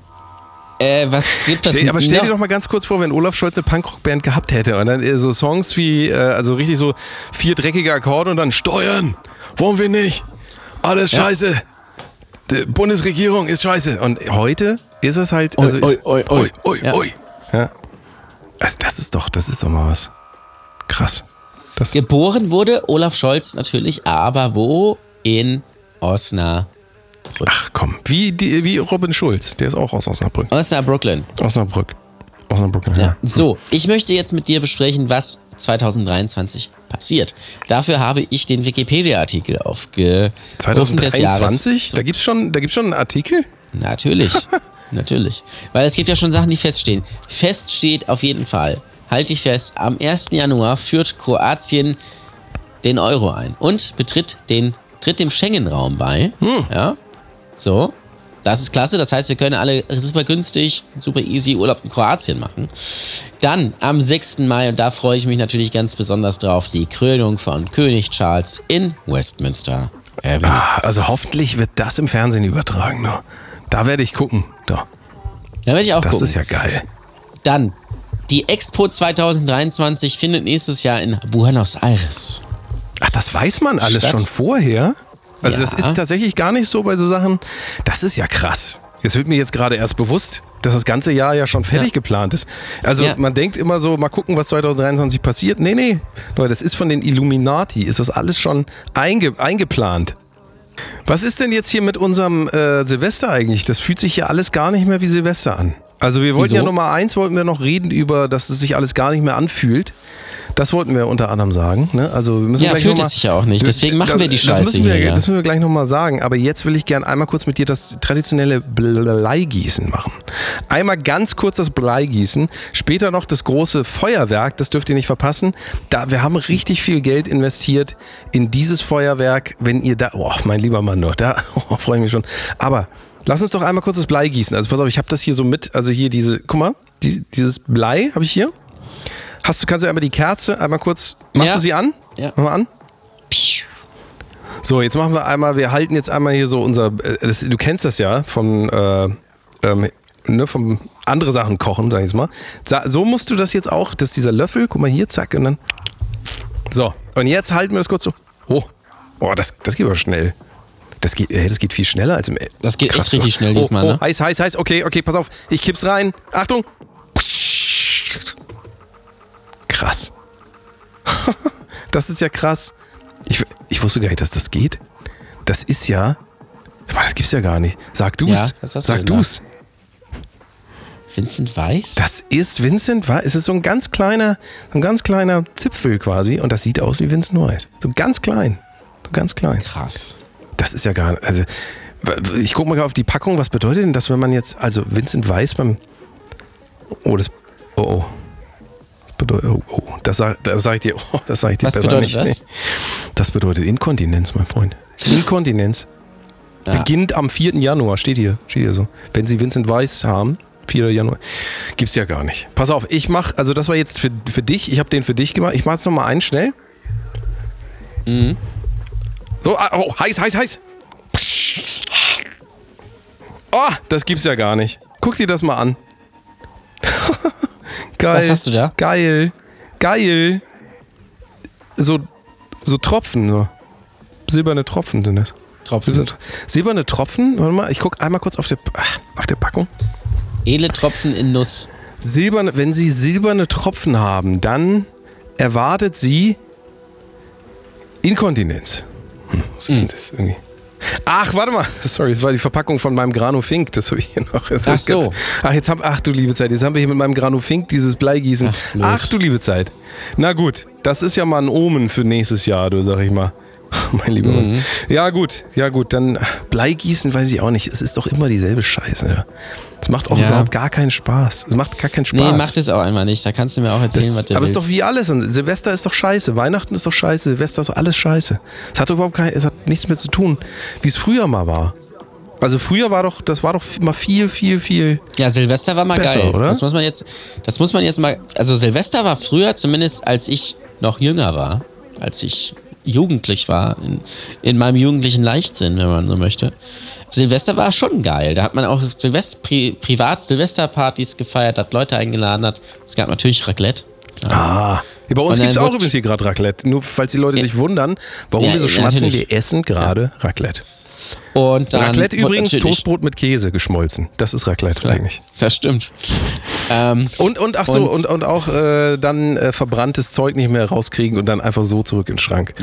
äh, was gibt, das Stell, aber stell dir doch mal ganz kurz vor, wenn Olaf Scholz eine Punkrock-Band gehabt hätte und dann äh, so Songs wie, äh, also richtig so vier dreckige Akkorde und dann Steuern, wollen wir nicht, alles Ja. scheiße, die Bundesregierung ist scheiße. Und heute ist es halt, also oi, ist, oi, oi. oi, Ja. oi. Ja. Also das ist doch, das ist doch mal was. Krass. Das, geboren wurde Olaf Scholz natürlich, aber wo? In Osnabrück. Ach komm, wie, die, wie Robin Schulz, der ist auch aus Osnabrück. Osnabrücklen. Osnabrück. Osnabrück, ja. Ja. So, ich möchte jetzt mit dir besprechen, was 2023 passiert. Dafür habe ich den Wikipedia-Artikel aufgerufen des Jahres. 2023? Da gibt's schon, da gibt's schon einen Artikel? Natürlich. (laughs) Natürlich. Weil es gibt ja schon Sachen, die feststehen. Fest steht auf jeden Fall, halte ich fest, am 1. Januar führt Kroatien den Euro ein und betritt den, tritt dem Schengen-Raum bei. Hm. Ja. So. Das ist klasse. Das heißt, wir können alle super günstig, super easy Urlaub in Kroatien machen. Dann am 6. Mai, und da freue ich mich natürlich ganz besonders drauf, die Krönung von König Charles in Westminster. Abbey. Ah, also hoffentlich wird das im Fernsehen übertragen. Ne? Da werde ich gucken. Da. Da werde ich auch Das gucken. ist ja geil. Dann, die Expo 2023 findet nächstes Jahr in Buenos Aires. Ach, das weiß man alles Stadt. schon vorher? Also das Ja. ist tatsächlich gar nicht so bei so Sachen. Das ist ja krass. Jetzt wird mir jetzt gerade erst bewusst, dass das ganze Jahr ja schon fertig Ja. geplant ist. Also Ja. man denkt immer so, mal gucken, was 2023 passiert. Nee, nee, Leute, das ist von den Illuminati. Ist das alles schon einge eingeplant. Was ist denn jetzt hier mit unserem äh, Silvester eigentlich? Das fühlt sich ja alles gar nicht mehr wie Silvester an. Also wir wollten Wieso? ja Nummer eins, wollten wir noch reden über, dass es sich alles gar nicht mehr anfühlt. Das wollten wir unter anderem sagen. Ne? Also wir müssen Ja, gleich fühlt noch es mal- sich ja auch nicht. Deswegen machen wir die das Scheiße müssen wir, hier, ja. Das müssen wir gleich nochmal sagen. Aber jetzt will ich gerne einmal kurz mit dir das traditionelle Bleigießen machen. Einmal ganz kurz das Bleigießen. Später noch das große Feuerwerk. Das dürft ihr nicht verpassen. Da, wir haben richtig viel Geld investiert in dieses Feuerwerk. Wenn ihr da, oh, mein lieber Mann, doch, da (laughs) oh, freue ich mich schon. Aber lass uns doch einmal kurz das Blei gießen. Also pass auf, ich habe das hier so mit. Also hier diese, guck mal, die, dieses Blei habe ich hier. Hast du, kannst du einmal die Kerze einmal kurz, machst Ja. du sie an? Ja. Mach mal an. So, jetzt machen wir einmal, wir halten jetzt einmal hier so unser, äh, das, du kennst das ja von, äh, ähm, ne, vom andere Sachen kochen, sag ich jetzt mal. So musst du das jetzt auch, das ist dieser Löffel, guck mal hier, zack, und dann. So, und jetzt halten wir das kurz so. Oh, oh das, das geht aber schnell. Das geht, das geht viel schneller als im. Das geht echt Krass. richtig schnell oh, diesmal, oh, ne? Heiß, heiß, heiß. Okay, okay, pass auf. Ich kipp's rein. Achtung. Krass. (laughs) das ist ja krass. Ich, ich wusste gar nicht, dass das geht. Das ist ja. Aber das gibt's ja gar nicht. Sag du's. Ja, was hast du Sag da? du's. Vincent Weiss? Das ist Vincent Weiss. Es ist so ein ganz kleiner, so ein ganz kleiner Zipfel quasi. Und das sieht aus wie Vincent Weiss. So ganz klein. So ganz klein. Krass. Das ist ja gar nicht. Also, ich gucke mal auf die Packung. Was bedeutet denn das, wenn man jetzt, also Vincent Weiss beim. Oh, das. Oh, oh. Das bedeutet, oh, oh. Das sage (laughs) das sag ich dir. Oh, das sage ich dir Was bedeutet nicht. das? Nee. (laughs) Das bedeutet Inkontinenz, mein Freund. Inkontinenz. Ja. Beginnt am 4. Januar, steht hier. Steht hier so. Wenn Sie Vincent Weiss haben, 4. Januar. Gibt's ja gar nicht. Pass auf, ich mach, also das war jetzt für, für dich, ich habe den für dich gemacht. Ich mach jetzt nochmal einen schnell. Mhm. So, ah, oh, heiß, heiß, heiß. Oh, das gibt's ja gar nicht. Guck dir das mal an. (laughs) Geil. Was hast du da? Geil. Geil. So, so Tropfen nur. Silberne Tropfen sind das. Tropfen. Silberne, silberne Tropfen, warte mal, ich guck einmal kurz auf der, ah, auf der Packung. Edle Tropfen in Nuss. Silberne, wenn Sie silberne Tropfen haben, dann erwartet Sie Inkontinenz. Hm, was ist denn das irgendwie? Ach, warte mal. Sorry, das war die Verpackung von meinem Grano Fink. Das habe ich hier noch. Das Ach so. ach, jetzt haben, ach du liebe Zeit. Jetzt haben wir hier mit meinem Grano Fink dieses Bleigießen. Ach. Ach, du liebe Zeit. Na gut, das ist ja mal ein Omen für nächstes Jahr, du sag ich mal. (laughs) Mein lieber Mhm. Mann. Ja, gut, ja, gut. Dann Bleigießen weiß ich auch nicht. Es ist doch immer dieselbe Scheiße. Es macht auch Ja. überhaupt gar keinen Spaß. Es macht gar keinen Spaß. Nee, macht es auch einmal nicht. Da kannst du mir auch erzählen, Das, was du aber es ist willst. doch wie alles. Silvester ist doch scheiße. Weihnachten ist doch scheiße. Silvester ist doch alles scheiße. Es hat überhaupt kein, es hat nichts mehr zu tun, wie es früher mal war. Also früher war doch, das war doch mal viel, viel, viel. Ja, Silvester war mal Besser, geil. oder? Das muss man jetzt, das muss man jetzt mal. Also Silvester war früher, zumindest als ich noch jünger war, als ich jugendlich war, in, in meinem jugendlichen Leichtsinn, wenn man so möchte. Silvester war schon geil. Da hat man auch Silvest Pri privat Silvesterpartys gefeiert, hat Leute eingeladen hat. Es gab natürlich Raclette. Ah. Ja, bei uns gibt es auch übrigens hier gerade Raclette. Nur falls die Leute sich wundern, warum Ja, wir so ja, schmatzen, wir essen gerade Raclette. Und dann Raclette übrigens Toastbrot mit Käse geschmolzen. Das ist Raclette eigentlich. Das stimmt. Ähm, Und, und ach so, und, Und- und auch äh, dann äh, verbranntes Zeug nicht mehr rauskriegen und dann einfach so zurück in den Schrank.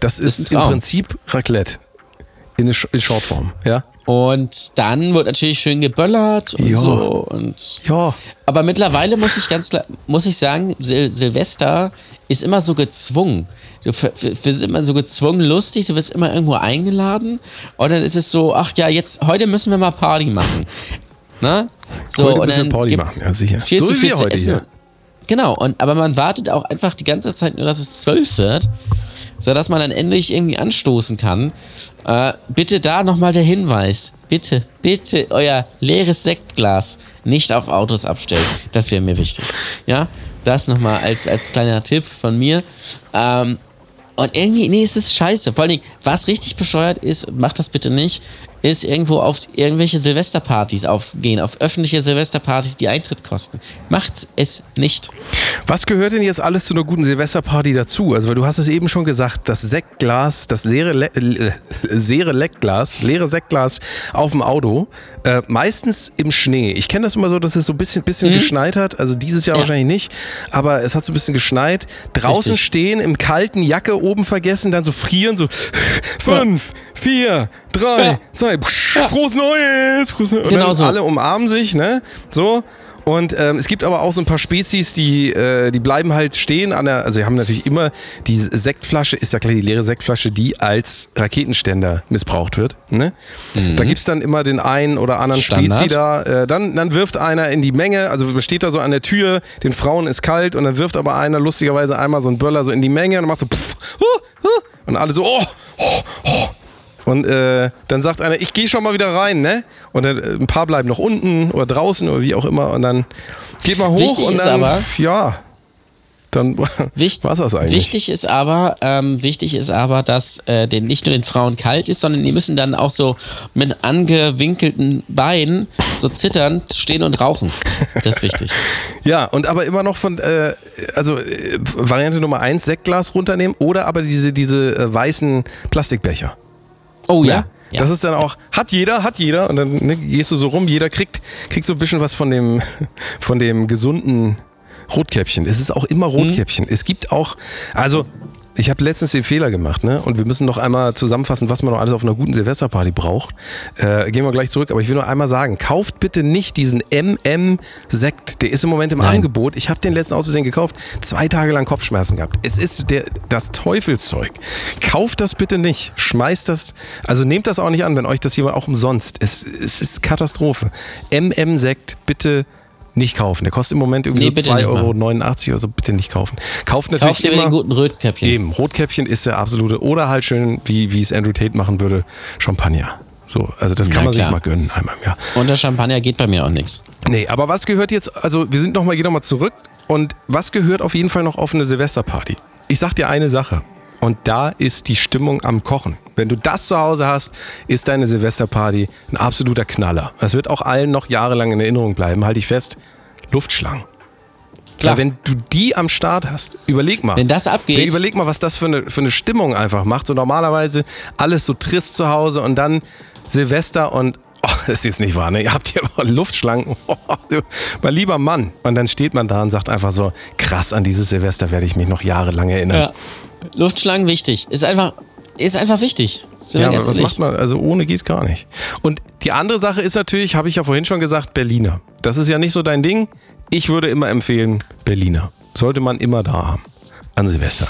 Das ist, Mm. ein im. Prinzip Raclette. In, in Shortform, ja? und dann wird natürlich schön geböllert und Ja. so. Und Ja. Aber mittlerweile muss ich ganz klar, muss ich sagen, Sil Silvester ist immer so gezwungen. Du wirst immer so gezwungen lustig, du wirst immer irgendwo eingeladen und dann ist es so, ach ja, jetzt, heute müssen wir mal Party machen. Ne? So, Heute und müssen wir dann Party machen, ja, sicher. Viel So zu viel zu heute essen. hier. Genau, und, aber man wartet auch einfach die ganze Zeit nur, dass es zwölf wird, sodass man dann endlich irgendwie anstoßen kann. Äh, bitte da nochmal der Hinweis. Bitte, bitte euer leeres Sektglas nicht auf Autos abstellen. Das wäre mir wichtig. Ja, das nochmal als, als kleiner Tipp von mir. Ähm, und irgendwie, nee, es ist scheiße. Vor allen Dingen, was richtig bescheuert ist, macht das bitte nicht, ist irgendwo auf irgendwelche Silvesterpartys aufgehen, auf öffentliche Silvesterpartys, die Eintritt kosten. Macht es nicht. Was gehört denn jetzt alles zu einer guten Silvesterparty dazu? Also, weil du hast es eben schon gesagt, das Sektglas, das leere, Le leere (laughs) Leckglas, leere Sektglas auf dem Auto, äh, meistens im Schnee. Ich kenne das immer so, dass es so ein bisschen, bisschen geschneit hat. Also dieses Jahr Ja. wahrscheinlich nicht, aber es hat so ein bisschen geschneit. Draußen Richtig. stehen, im kalten Jacke oben vergessen, dann so frieren, so fünf, vier, drei, Ja. zwei, frohes Neues, frohes Neues. Und Genau dann so. alle umarmen sich, ne? So. Und ähm, es gibt aber auch so ein paar Spezies, die, äh, die bleiben halt stehen an der, also sie haben natürlich immer, die Sektflasche ist ja klar die leere Sektflasche, die als Raketenständer missbraucht wird. Ne? Da gibt es dann immer den einen oder anderen Standard. Spezi da. Äh, dann, dann wirft einer in die Menge, also man steht da so an der Tür, den Frauen ist kalt und dann wirft aber einer lustigerweise einmal so einen Böller so in die Menge und macht so pff, huh, huh, und alle so, oh, oh, oh. Und äh, dann sagt einer, ich gehe schon mal wieder rein, ne? Und dann, äh, ein paar bleiben noch unten oder draußen oder wie auch immer. Und dann geht man hoch Wichtig und dann, aber- ja, dann (laughs) Wicht, war's das eigentlich. Wichtig ist aber, ähm, wichtig ist aber, dass äh, den, nicht nur den Frauen kalt ist, sondern die müssen dann auch so mit angewinkelten Beinen so zitternd stehen und rauchen. Das ist wichtig. (laughs) Ja, und aber immer noch von, äh, also äh, Variante Nummer eins, Sektglas runternehmen oder aber diese, diese äh, weißen Plastikbecher. Oh Ne? ja. ja. Das ist dann auch, hat jeder, hat jeder. Und dann ne, gehst du so rum, jeder kriegt, kriegt so ein bisschen was von dem, (laughs) von dem gesunden Rotkäppchen. Es ist auch immer Rotkäppchen. Es gibt auch, also ich habe letztens den Fehler gemacht, ne? Und wir müssen noch einmal zusammenfassen, was man noch alles auf einer guten Silvesterparty braucht. Äh, gehen wir gleich zurück, aber ich will nur einmal sagen, kauft bitte nicht diesen MM-Sekt. Der ist im Moment im Nein. Angebot. Ich habe den letzten aus Versehen gekauft, zwei Tage lang Kopfschmerzen gehabt. Es ist der, das Teufelszeug. Kauft das bitte nicht. Schmeißt das, also nehmt das auch nicht an, wenn euch das jemand auch umsonst. Es, es ist Katastrophe. MM-Sekt bitte nicht kaufen. Der kostet im Moment irgendwie Nee, so bitte 2,89 nicht Euro oder so. Bitte nicht kaufen. Kauft natürlich Kauft immer, den guten Rötkäppchen. Eben, Rotkäppchen ist der absolute. Oder halt schön, wie, wie es Andrew Tate machen würde, Champagner. So, also das kann Ja, man sich klar. mal gönnen, einmal im Jahr. Unter Champagner geht bei mir auch nichts. Nee, aber was gehört jetzt, also wir sind nochmal, gehen nochmal zurück. Und was gehört auf jeden Fall noch auf eine Silvesterparty? Ich sag dir eine Sache. Und da ist die Stimmung am Kochen. Wenn du das zu Hause hast, ist deine Silvesterparty ein absoluter Knaller. Es wird auch allen noch jahrelang in Erinnerung bleiben. Halte ich fest, Luftschlangen. Klar. Wenn du die am Start hast, überleg mal. Wenn das abgeht- Überleg mal, was das für eine, für eine Stimmung einfach macht. So normalerweise alles so trist zu Hause und dann Silvester und das ist jetzt nicht wahr, ne? Ihr habt hier mal Luftschlangen. (laughs) Oh, mein lieber Mann. Und dann steht man da und sagt einfach so, krass, an dieses Silvester werde ich mich noch jahrelang erinnern. Ja. Luftschlangen wichtig. Ist einfach, ist einfach wichtig. Ja, was ehrlich. macht man? Also ohne geht gar nicht. Und die andere Sache ist natürlich, habe ich ja vorhin schon gesagt, Berliner. Das ist ja nicht so dein Ding. Ich würde immer empfehlen, Berliner. Sollte man immer da haben. An Silvester.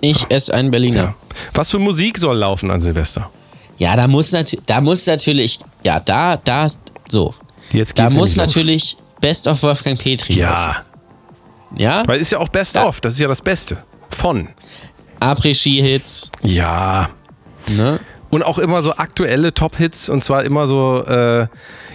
Ich esse einen Berliner. Ja. Was für Musik soll laufen an Silvester? Ja, da muss natürlich, da muss natürlich, ja, da, da, so. Jetzt Da geht's muss nämlich los. natürlich Best of Wolfgang Petri. Ja, laufen. Ja? weil ist ja auch Best Ja. of. Das ist ja das Beste. Von. Après-Ski-Hits. Ja. Ne? Und auch immer so aktuelle Top-Hits und zwar immer so, äh,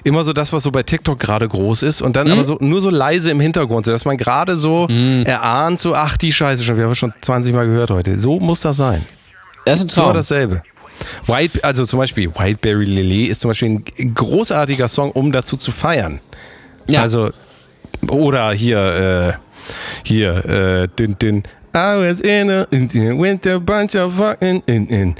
immer so das, was so bei TikTok gerade groß ist und dann Mhm. aber so nur so leise im Hintergrund, so dass man gerade so erahnt, so, ach die Scheiße schon, wir haben schon 20 Mal gehört heute. So muss das sein. Das ist ein Immer Traum. dasselbe. White, also zum Beispiel Whiteberry Lily ist zum Beispiel ein großartiger Song, um dazu zu feiern. ja. Also, oder hier, äh, hier, äh, den, den, I was in a, in the winter bunch of fucking, in, in.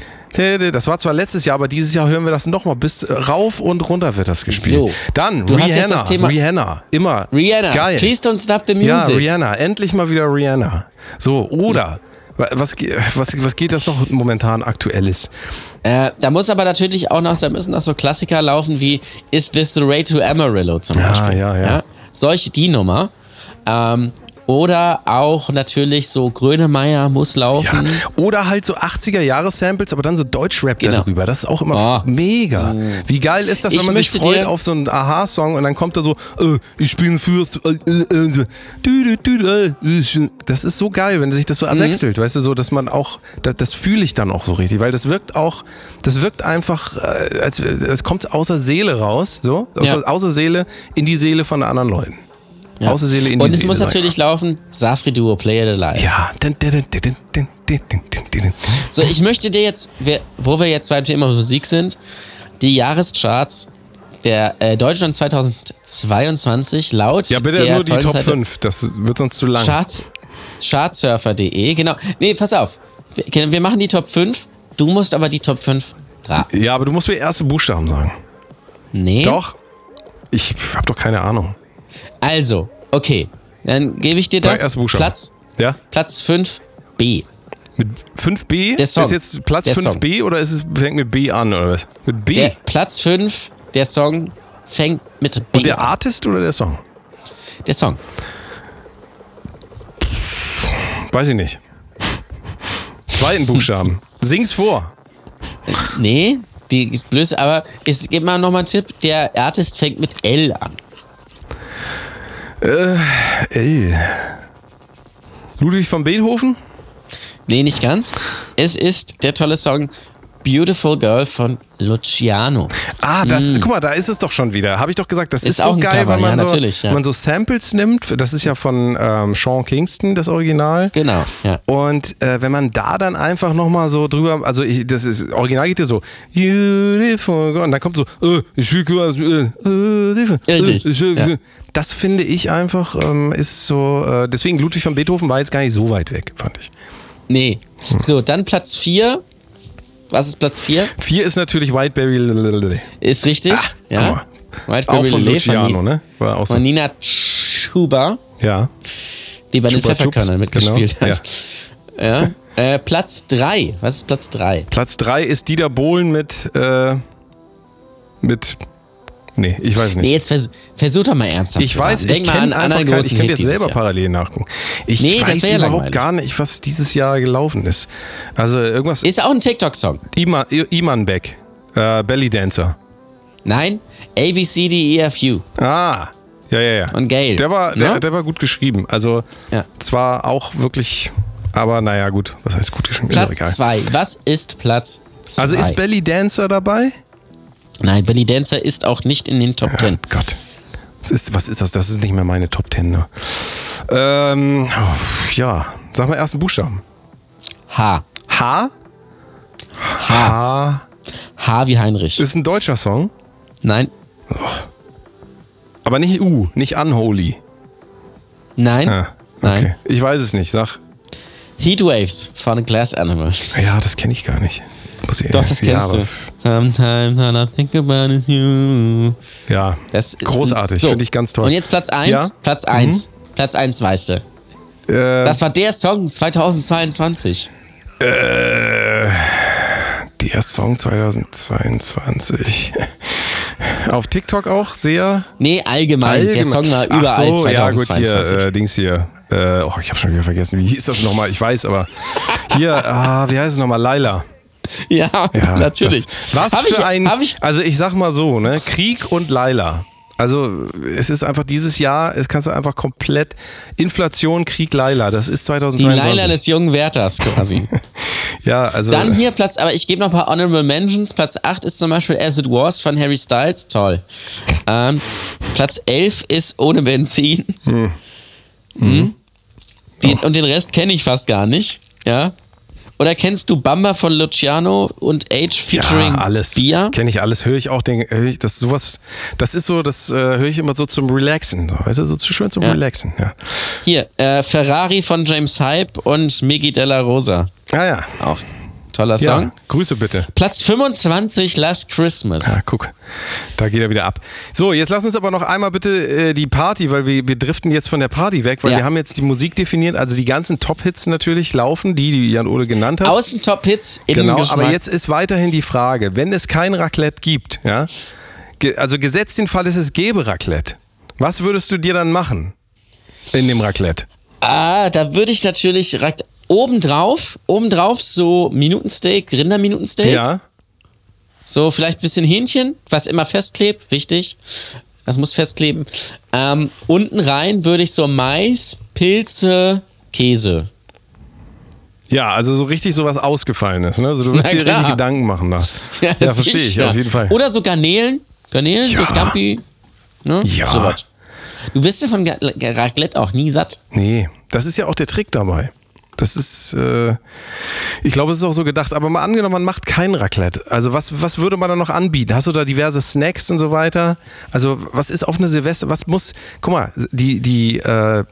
Das war zwar letztes Jahr, aber dieses Jahr hören wir das nochmal. Bis rauf und runter wird das gespielt. So. Dann Du Rihanna. Rihanna. Immer. Rihanna, Geil. please don't stop the Ja, music. Rihanna. Endlich mal wieder Rihanna. So, oder. wa- Was, was, was geht das noch momentan aktuelles? Äh, da muss aber natürlich auch noch, da müssen noch so Klassiker laufen wie Is This the Way to Amarillo zum Ja, Beispiel. ja, ja. Solche die Nummer. Ähm, Oder auch natürlich so Grönemeyer muss Ja. laufen. Oder halt so 80er-Jahre-Samples, aber dann so Deutschrap Genau. darüber. Das ist auch immer Oh. mega. Wie geil ist das, Ich wenn man sich freut auf so einen Aha-Song und dann kommt da so, äh, ich bin Fürst. Äh, äh, äh, ich- das ist so geil, wenn sich das so Mhm. abwechselt, weißt du, so, dass man auch, das, das fühle ich dann auch so richtig, weil das wirkt auch, das wirkt einfach, als es kommt außer Seele raus, so, Ja. außer Seele in die Seele von anderen Leuten. Ja. Außer Seele in die Und es muss natürlich laufen, Safri Duo, Play It Alive. Ja. So, ich möchte dir jetzt, wo wir jetzt beim Thema Musik sind, die Jahrescharts der äh, Deutschland 2022 laut Ja, bitte der nur die Top 5, das wird sonst zu lang. Charts, chartsurfer.de, genau. Nee, pass auf. Wir, wir machen die Top 5, du musst aber die Top 5 raten. Ja, aber du musst mir erste Buchstaben sagen. Nee. Doch. Ich habe doch keine Ahnung. Also, okay. Dann gebe ich dir das. Platz, Ja? Platz 5 B. Mit 5b? Der Song. Ist jetzt Platz Der 5b oder ist es fängt mit B an oder was? Mit B. Der Platz 5, der Song fängt mit B Und der an. Artist oder der Song? Der Song. Weiß ich nicht. Zweiten Buchstaben. (laughs) Sing's vor. Nee, die Blöße, aber es gibt mal nochmal einen Tipp. Der Artist fängt mit L an. L. Ludwig von Beethoven? Nee, nicht ganz. Es ist der tolle Song Beautiful Girl von Luciano. Ah, das, guck mal, da ist es doch schon wieder. Habe ich doch gesagt, das ist, Mm. Ist so geil, Cover, wenn man, ja, so, natürlich, ja. man so Samples nimmt. Das ist ja von ähm, Sean Kingston, das Original. Genau, ja. Und äh, wenn man da dann einfach nochmal so drüber, also ich, das ist, Original geht ja so, beautiful girl, und dann kommt so, äh, ich will quasi, äh, äh, äh, Richtig. Das finde ich einfach, ähm, ist so, äh, deswegen Ludwig von Beethoven war jetzt gar nicht so weit weg, fand ich. Nee. So, dann Platz 4. Was ist Platz 4? Vier ist natürlich Whiteberry. Ist richtig. Ah, guck ja. mal. White auch von Luciano, ne? War auch so. Von Nina Schuber, Ja. die bei den Pfefferkörnern mitgespielt genau, hat. Ja. Äh, Platz 3. Was ist Platz 3? Platz drei ist Dieter Bohlen mit, äh, mit, nee, ich weiß nicht. Nee, jetzt vers versuch doch mal ernsthaft. Ich weiß, ich Denk mal kenne anderen großen ich könnte jetzt selber Jahr. parallel nachgucken. Ich Nee, weiß überhaupt langweilig. gar nicht, was dieses Jahr gelaufen ist. Also irgendwas, Ist auch ein TikTok-Song. Iman, Iman Beck, äh, Belly Dancer. Nein, A, B, C, D, E, F, U. Ah, ja, ja, ja. Und Gail. Der war, der, Ne? der war gut geschrieben. Also Ja. zwar auch wirklich, aber naja, gut. Was heißt gut geschrieben? Platz. 2. Was ist Platz 2? Also ist Belly Dancer dabei? Nein, Belly Dancer ist auch nicht in den Top 10. Gott. Was ist, was ist das? Das ist nicht mehr meine Top 10. Ne? Ähm, ja, sag mal ersten Buchstaben. H. H? H. H wie Heinrich. Ist ein deutscher Song, Nein. aber nicht U, nicht Unholy. Nein. Ah, Nein. okay. Ich weiß es nicht, sag. Heatwaves von Glass Animals. Ja, das kenne ich gar nicht. Muss ich, Doch, das ja, kennst aber- du. Sometimes all I think about is you. Ja, Das, großartig, so. finde ich ganz toll. Und jetzt Platz 1. Ja? Mhm. Platz 1. Platz 1 weißt du. Äh, Das war der Song 2022. der Song 2022. (laughs) Auf TikTok auch sehr Nee, allgemein. Der allgemein. Song war Ach überall so, Ja, gut, 2022. hier, äh, Dings hier. Äh, oh, ich habe schon wieder vergessen, wie hieß das nochmal? Ich weiß, aber (laughs) hier, ah, wie heißt es nochmal? Laila. (laughs) ja, Ja, natürlich. Was Hab für ich, ein. Ich, also ich sag mal so, ne? Krieg und Laila. Also es ist einfach dieses Jahr, es kannst du einfach komplett Inflation, Krieg, Laila. Das ist die 2022. Laila des jungen Wärters quasi. (laughs) ja, also Dann hier Platz, aber ich gebe noch ein paar Honorable Mentions. Platz 8 ist zum Beispiel As It Was von Harry Styles. Toll. Ähm, Platz 11 ist Ohne Benzin. Hm. Die, und den Rest kenne ich fast gar nicht. Ja. Oder kennst du Bamba von Luciano und Age featuring ja, alles. Bia? Kenne ich alles, höre ich auch, denke, höre ich, das ist sowas, das ist so, das äh, höre ich immer so zum Relaxen. So, weißt du, so zu schön zum Ja. Relaxen. Ja. Hier, äh, Ferrari von James Hype und Miggy Della Rosa. Ah ja. Auch toller Song. ja. Grüße bitte. Platz 25, Last Christmas. Ja, guck, da geht er wieder ab. So, jetzt lass uns aber noch einmal bitte äh, die Party, weil wir, wir driften jetzt von der Party weg, weil Ja. wir haben jetzt die Musik definiert, also die ganzen Top-Hits natürlich laufen, die, die Jan Ole genannt hat. Außen Top-Hits, innen Genau, Geschmack. aber jetzt ist weiterhin die Frage, wenn es kein Raclette gibt, ja, ge- also gesetzt den Fall, es es gäbe Raclette, was würdest du dir dann machen in dem Raclette? Ah, da würde ich natürlich Rac- obendrauf, obendrauf so Minutensteak, Rinderminutensteak. Ja. So vielleicht ein bisschen Hähnchen, was immer festklebt, wichtig. Das muss festkleben. Ähm, unten rein würde ich so Mais, Pilze, Käse. Ja, also so richtig sowas Ausgefallenes. Ne? Also du Na willst dir klar. richtig Gedanken machen da. (laughs) Ja, verstehe ich, auf jeden Fall. Oder so Garnelen. Garnelen, Ja. so Scampi. Ne? Ja. Sowas. Du wirst ja von Raclette auch nie satt. Nee, das ist ja auch der Trick dabei. Das ist, äh, ich glaube, es ist auch so gedacht. Aber mal angenommen, man macht kein Raclette. Also was, was würde man da noch anbieten? Hast du da diverse Snacks und so weiter? Also was ist auf eine Silvester? Was muss? Guck mal, die die äh,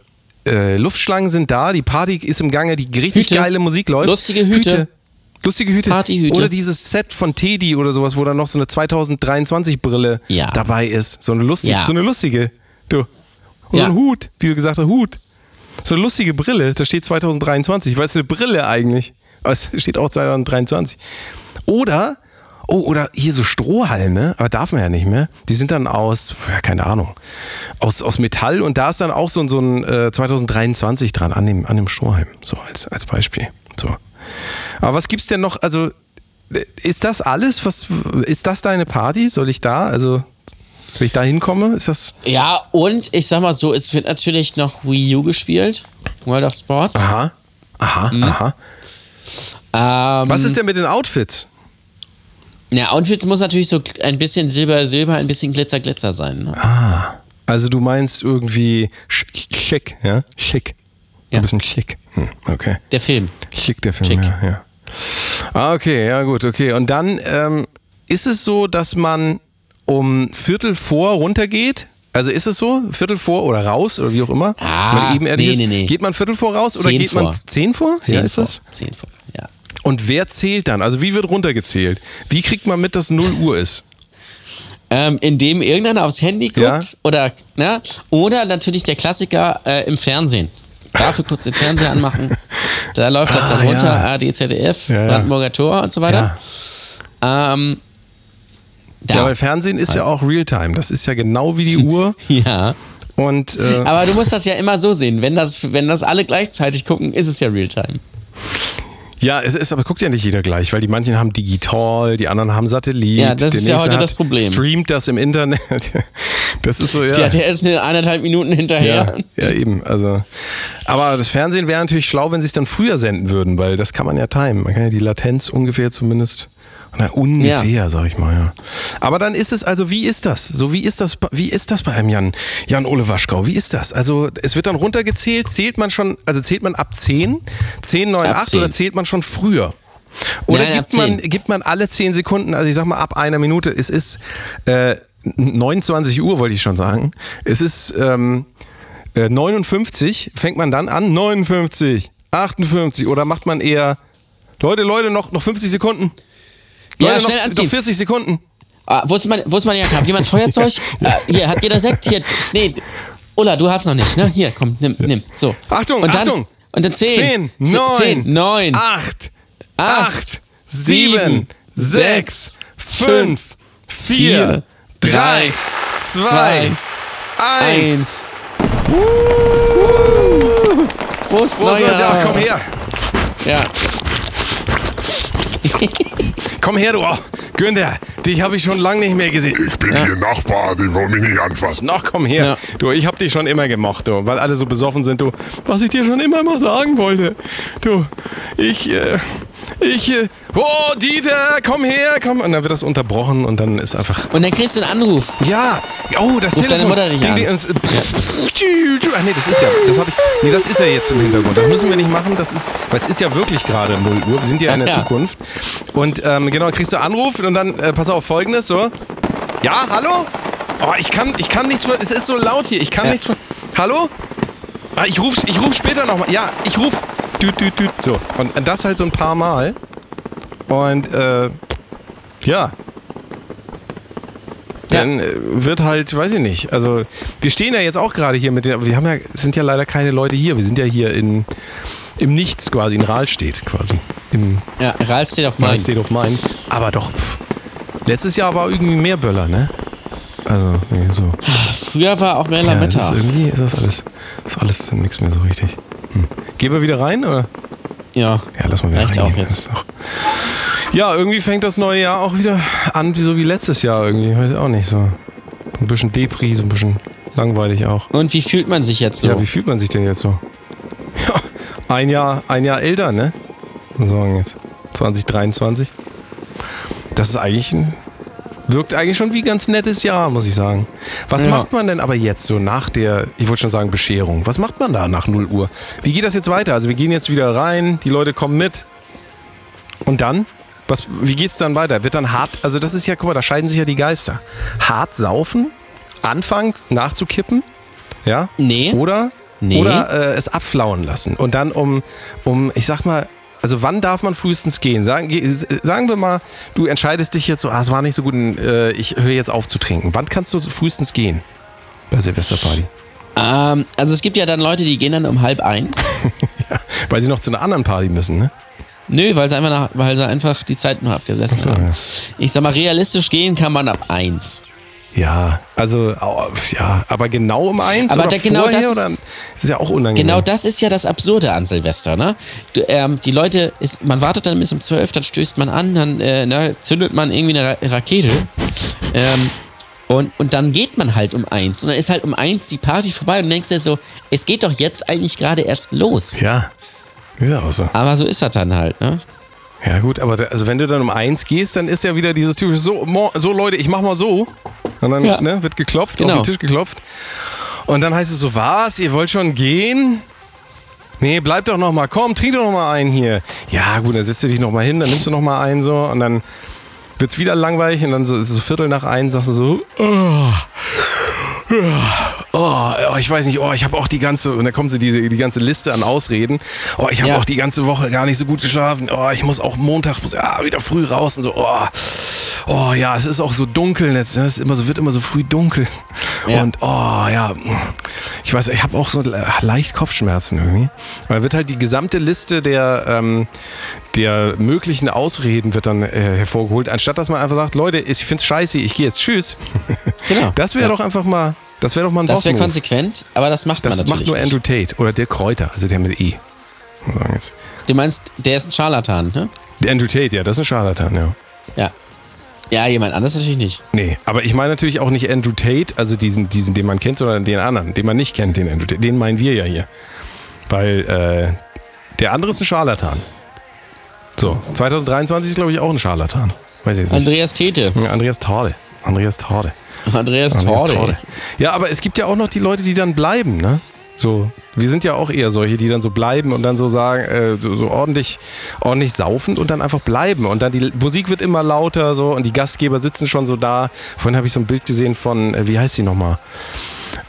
äh, Luftschlangen sind da, die Party ist im Gange, die richtig Hüte. geile Musik läuft. Lustige Hüte. Lustige Hüte. Partyhüte. Oder dieses Set von Teddy oder sowas, wo dann noch so eine 2023 Brille Ja. dabei ist. So eine lustige, Ja. so eine lustige. Du. Und Ja. so ein Hut, wie du gesagt hast, Hut. So eine lustige Brille, da steht 2023. Weil es eine Brille eigentlich. Aber es steht auch 2023. Oder, oh, oder hier so Strohhalme, aber darf man ja nicht mehr. Die sind dann aus, ja, keine Ahnung, aus, aus Metall und da ist dann auch so, ein- so ein äh, 2023 dran an dem, an dem Strohhalm. So als, als Beispiel. So. Aber was gibt's denn noch? Also, äh, ist das alles? Was, ist das deine Party? Soll ich da? Also, wenn ich da hinkomme, ist das. Ja, und ich sag mal so, es wird natürlich noch Wii U gespielt. World of Sports. Aha. Aha, aha. Ähm, Was ist denn mit den Outfits? Ja, Outfits muss natürlich so ein bisschen Silber, Silber, ein bisschen Glitzer, Glitzer sein. Ne? Also du meinst irgendwie sch- schick, ja? Schick. Ja. Ein bisschen schick. Hm, okay. Der Film. Schick der Film, Schick. ja, ja. Ah, okay, ja gut, okay. Und dann ähm, ist es so, dass man um Viertel vor runtergeht? Also ist es so? Viertel vor oder raus oder wie auch immer? Ah, man eben nee, nee, nee. Geht man Viertel vor raus oder Zehn geht man vor. zehn vor? Zehn ja, ist vor. es? Zehn vor, ja. Und wer zählt dann? Also wie wird runtergezählt? Wie kriegt man mit, dass 0 Uhr ist? Ähm, indem irgendeiner aufs Handy guckt Ja. oder, ne? oder natürlich der Klassiker äh, im Fernsehen. Dafür kurz den Fernseher anmachen. Da läuft das dann Ah, runter, ja. ARD, ZDF, Ja, ja. Brandenburger Tor und so weiter. Ähm, da. Ja, weil Fernsehen ist ja auch Realtime. Das ist ja genau wie die Uhr. (laughs) ja. Und äh, Aber du musst das ja immer so sehen. Wenn das, wenn das alle gleichzeitig gucken, ist es ja Realtime. ja, es ist, aber guckt ja nicht jeder gleich, weil die manchen haben digital, die anderen haben Satellit. Ja, das ist ja heute hat- das Problem. Streamt das im Internet. (laughs) Das ist so, ja. Der, der ist eine eineinhalb Minuten hinterher. Ja, ja, eben. Also, aber das Fernsehen wäre natürlich schlau, wenn sie es dann früher senden würden, weil das kann man ja timen. Man kann ja die Latenz ungefähr zumindest. Na, ungefähr, Ja. sag ich mal, ja. Aber dann ist es, also wie ist das? So, wie ist das, wie ist das bei einem Jan, Jan Ole Waschkau? Wie ist das? Also, es wird dann runtergezählt, zählt man schon, also zählt man ab 10, 10, 9, Ab 8 10. oder zählt man schon früher? Oder Nein, gibt, man, 10. gibt man alle 10 Sekunden, also ich sag mal ab einer Minute, es ist äh, 29 Uhr, wollte ich schon sagen. Es ist ähm, äh, 59, fängt man dann an? 59, 58 oder macht man eher, Leute, Leute, noch, noch 50 Sekunden? Ja, Leute, schnell noch, anziehen. noch 40 Sekunden. Ah, wo ist mein, wo ist meine Jacke? Hat jemand Feuerzeug? äh, (laughs) hier, hat jeder Sekt? Hier, nee, Ulla, du hast noch nicht, ne? Hier, komm, nimm, nimm. So. Achtung, und dann, Achtung. Und dann 10, 10, 9, 10, 9, 8, Acht, 8, 7, sieben, 6, 5, fünf, 4, vier, 3, drei, 2, zwei, 1. 1. Prost, Prost. Leute, ach, komm her. Ja. Komm her, du. Günther, dich habe ich schon lange nicht mehr gesehen. Ich bin hier Nachbar, die wollen mich nicht anfassen. Noch komm her. Ja. Du, ich hab dich schon immer gemocht, du, weil alle so besoffen sind, du. Was ich dir schon immer mal sagen wollte. Du, ich, äh, ich, äh, oh, Dieter, komm her, komm. Und dann wird das unterbrochen und dann ist einfach. Und dann kriegst du einen Anruf. Ja, oh, das Ruf deine. Mutter dich Ding, an. ding, Ach nee, das ist ja, das habe ich, nee, das ist ja jetzt im Hintergrund. Das müssen wir nicht machen. Das ist, weil es ist ja wirklich gerade 0 Uhr. Wir sind ja in der Ja. Zukunft. Und ähm, genau, kriegst du Anruf und dann äh, pass auf Folgendes so. Ja, hallo? Oh, ich kann, ich kann nichts. Es ist so laut hier. Ich kann Ja. nichts. Hallo? Ah, ich ruf, ich ruf später nochmal. Ja, ich ruf. Düt, düt, düt. So und das halt so ein paar Mal. Und äh, ja, dann äh, wird halt, weiß ich nicht. Also wir stehen ja jetzt auch gerade hier mit den, wir haben ja, sind ja leider keine Leute hier. Wir sind ja hier in im Nichts quasi, in Rahlstedt quasi. Im Ja, Ralf steht auf mein. Mind State of Mind. Aber doch, pff, letztes Jahr war irgendwie mehr Böller, ne? Also, nee, so. Früher war auch mehr Ja, Lametta. ist irgendwie ist das alles, ist alles nichts mehr so richtig. Gehen wir wieder rein, oder? Ja, Ja, lass mal wieder reicht reingehen. auch jetzt. auch ja, irgendwie fängt das neue Jahr auch wieder an, wie so wie letztes Jahr irgendwie. Weiß auch nicht so. Ein bisschen Depri, so ein bisschen langweilig auch. Und wie fühlt man sich jetzt so? Ja, wie fühlt man sich denn jetzt so? Ja, ein Jahr, ein Jahr älter, ne? Sagen jetzt. 2023. Das ist eigentlich ein, wirkt eigentlich schon wie ein ganz nettes Jahr, muss ich sagen. Was Ja. macht man denn aber jetzt so nach der, ich wollte schon sagen Bescherung, was macht man da nach 0 Uhr? Wie geht das jetzt weiter? Also wir gehen jetzt wieder rein, die Leute kommen mit. Und dann? Was, wie geht's dann weiter? Wird dann hart, also das ist ja, guck mal, da scheiden sich ja die Geister. Hart saufen, anfangen nachzukippen, ja? Nee. Oder, Nee. oder äh, es abflauen lassen. Und dann um, um, ich sag mal, also wann darf man frühestens gehen? Sagen, sagen wir mal, du entscheidest dich jetzt so, ah, es war nicht so gut, äh, ich höre jetzt auf zu trinken. Wann kannst du frühestens gehen? Bei Silvesterparty. Ähm, also es gibt ja dann Leute, die gehen dann um halb eins. (laughs) Weil sie noch zu einer anderen Party müssen, ne? Nö, weil sie einfach, nach, weil sie einfach die Zeit nur abgesessen so, haben. ja. Ich sag mal, realistisch gehen kann man ab eins. Ja, also, ja, aber genau um eins Aber oder da- genau vorher, das- oder? Das ist ja auch unangenehm. Genau das ist ja das Absurde an Silvester, ne? Du, ähm, die Leute, ist, man wartet dann bis um 12, dann stößt man an, dann äh, ne, zündet man irgendwie eine Ra Rakete. ähm, und, und dann geht man halt um eins. Und dann ist halt um eins die Party vorbei und du denkst dir so, es geht doch jetzt eigentlich gerade erst los. Ja, ist ja auch so. Aber so ist das dann halt, ne? Ja gut, aber da, also wenn du dann um eins gehst, dann ist ja wieder dieses typische, so, so Leute, ich mach mal so. Und dann Ja. ne, wird geklopft, Genau. auf den Tisch geklopft. Und dann heißt es so, was, ihr wollt schon gehen? Nee, bleib doch noch mal, komm, trink doch noch mal einen hier. Ja gut, dann setzt du dich noch mal hin, dann nimmst du noch mal einen so und dann wird's wieder langweilig und dann so, ist es so Viertel nach eins, sagst du so, oh, Oh, oh, ich weiß nicht, oh, ich habe auch die ganze, und dann kommt so diese, die ganze Liste an Ausreden. Oh, ich habe Ja. auch die ganze Woche gar nicht so gut geschlafen. Oh, ich muss auch Montag muss, ah, wieder früh raus und so. Oh, oh ja, es ist auch so dunkel jetzt. ne? Es immer so, wird immer so früh dunkel. Ja. Und oh ja, ich weiß, ich habe auch so leicht Kopfschmerzen irgendwie. Weil dann wird halt die gesamte Liste der, ähm, der möglichen Ausreden wird dann äh, hervorgeholt, anstatt dass man einfach sagt, Leute, ich find's scheiße, ich gehe jetzt, tschüss. (laughs) Genau. Das wäre Ja. doch einfach mal, das wäre doch mal ein Das wäre konsequent, aber das macht Das man macht natürlich nur nicht. Andrew Tate oder der Kräuter, also der mit E. Du meinst, der ist ein Scharlatan, ne? Der Andrew Tate, ja, das ist ein Scharlatan, ja. Ja. Ja, jemand anderes natürlich nicht. Nee, aber ich meine natürlich auch nicht Andrew Tate, also diesen, diesen, den man kennt, sondern den anderen, den man nicht kennt, den Andrew Tate. Den meinen wir ja hier. Weil äh, der andere ist ein Scharlatan. So, 2023 ist, glaube ich, auch ein Scharlatan. Weiß ich jetzt nicht. Andreas Tete. Ja, Andreas Tade. Andreas Tade. Andreas, Andreas. Tade. Ja, aber es gibt ja auch noch die Leute, die dann bleiben, ne? So, wir sind ja auch eher solche, die dann so bleiben und dann so sagen, äh, so, so ordentlich, ordentlich saufend und dann einfach bleiben. Und dann die Musik wird immer lauter so und die Gastgeber sitzen schon so da. Vorhin habe ich so ein Bild gesehen von, äh, wie heißt die nochmal?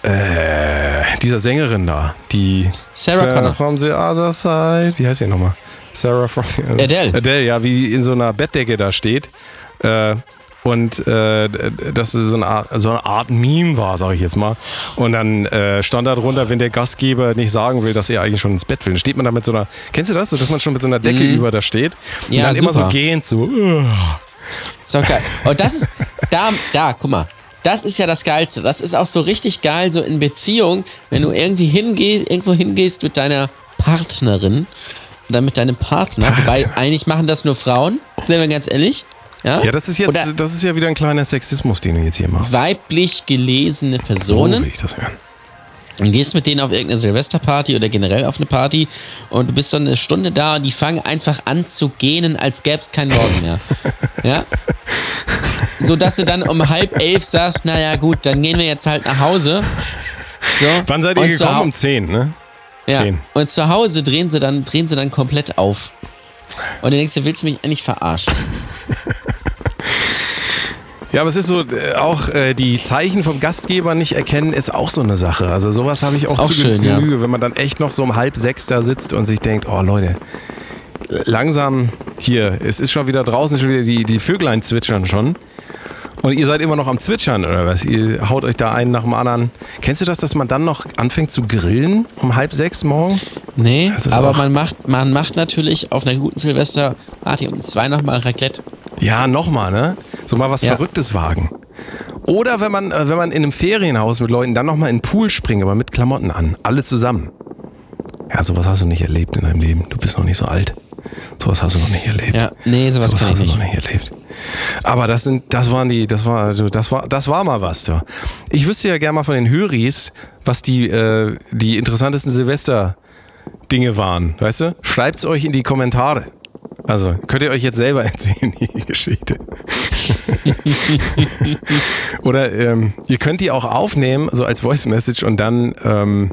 Äh, dieser Sängerin da, die Sarah Connor. from the other side. Wie heißt die nochmal? Sarah from the other Adele. Adele, ja, wie in so einer Bettdecke da steht. Äh, und äh, das ist so eine, Art, so eine Art Meme war, sage ich jetzt mal. Und dann äh, stand da drunter, wenn der Gastgeber nicht sagen will, dass er eigentlich schon ins Bett will. Dann steht man da mit so einer, kennst du das, so, dass man schon mit so einer Decke über da steht? Und Mhm. Ja, dann immer so super. gehend so. "Ugh." Ist auch geil. Und das ist, da, da, guck mal. Das ist ja das Geilste. Das ist auch so richtig geil, so in Beziehung, wenn du irgendwie hingehst, irgendwo hingehst mit deiner Partnerin oder mit deinem Partner. Partner. Wobei, eigentlich machen das nur Frauen, sind wir ganz ehrlich. Ja, Ja, das ist jetzt, Oder das ist ja wieder ein kleiner Sexismus, den du jetzt hier machst. weiblich gelesene So Personen. will ich das hören. und gehst mit denen auf irgendeine Silvesterparty oder generell auf eine Party und du bist so eine Stunde da und die fangen einfach an zu gähnen, als gäbe es keinen Morgen mehr. (laughs) Ja? So dass du dann um halb elf sagst, naja gut, dann gehen wir jetzt halt nach Hause. So. Wann seid ihr gekommen? Um 10, ne? ja. 10. Und zu Hause drehen sie dann, drehen sie dann komplett auf. Und du denkst, du willst mich eigentlich verarschen. (laughs) Ja, aber es ist so, äh, auch äh, die Zeichen vom Gastgeber nicht erkennen, ist auch so eine Sache. Also sowas habe ich auch, auch zu schön, Genüge, wenn man dann echt noch so um halb sechs da sitzt und sich denkt, oh Leute, langsam hier, es ist schon wieder draußen, schon wieder die, die Vöglein zwitschern schon. Und ihr seid immer noch am Zwitschern oder was? Ihr haut euch da einen nach dem anderen. Kennst du das, dass man dann noch anfängt zu grillen um halb sechs morgens? Nee, aber man macht, man macht natürlich auf einer guten Silvesterparty um zwei nochmal Raclette. Ja, nochmal, ne? So mal was Ja. Verrücktes wagen. Oder wenn man, äh, wenn man in einem Ferienhaus mit Leuten dann nochmal in den Pool springt, aber mit Klamotten an. Alle zusammen. Ja, sowas hast du nicht erlebt in deinem Leben. Du bist noch nicht so alt. Sowas hast du noch nicht erlebt. Ja, nee, sowas, sowas hast du noch nicht erlebt. Aber das sind, das waren die, das war, das war, das war mal was. Ja. Ich wüsste ja gerne mal von den Höris, was die, äh, die interessantesten Silvester-Dinge waren. Weißt du? Schreibt's euch in die Kommentare. Also könnt ihr euch jetzt selber (laughs) erzählen, die Geschichte. (laughs) Oder ähm, ihr könnt die auch aufnehmen, so als Voice Message und dann, ähm,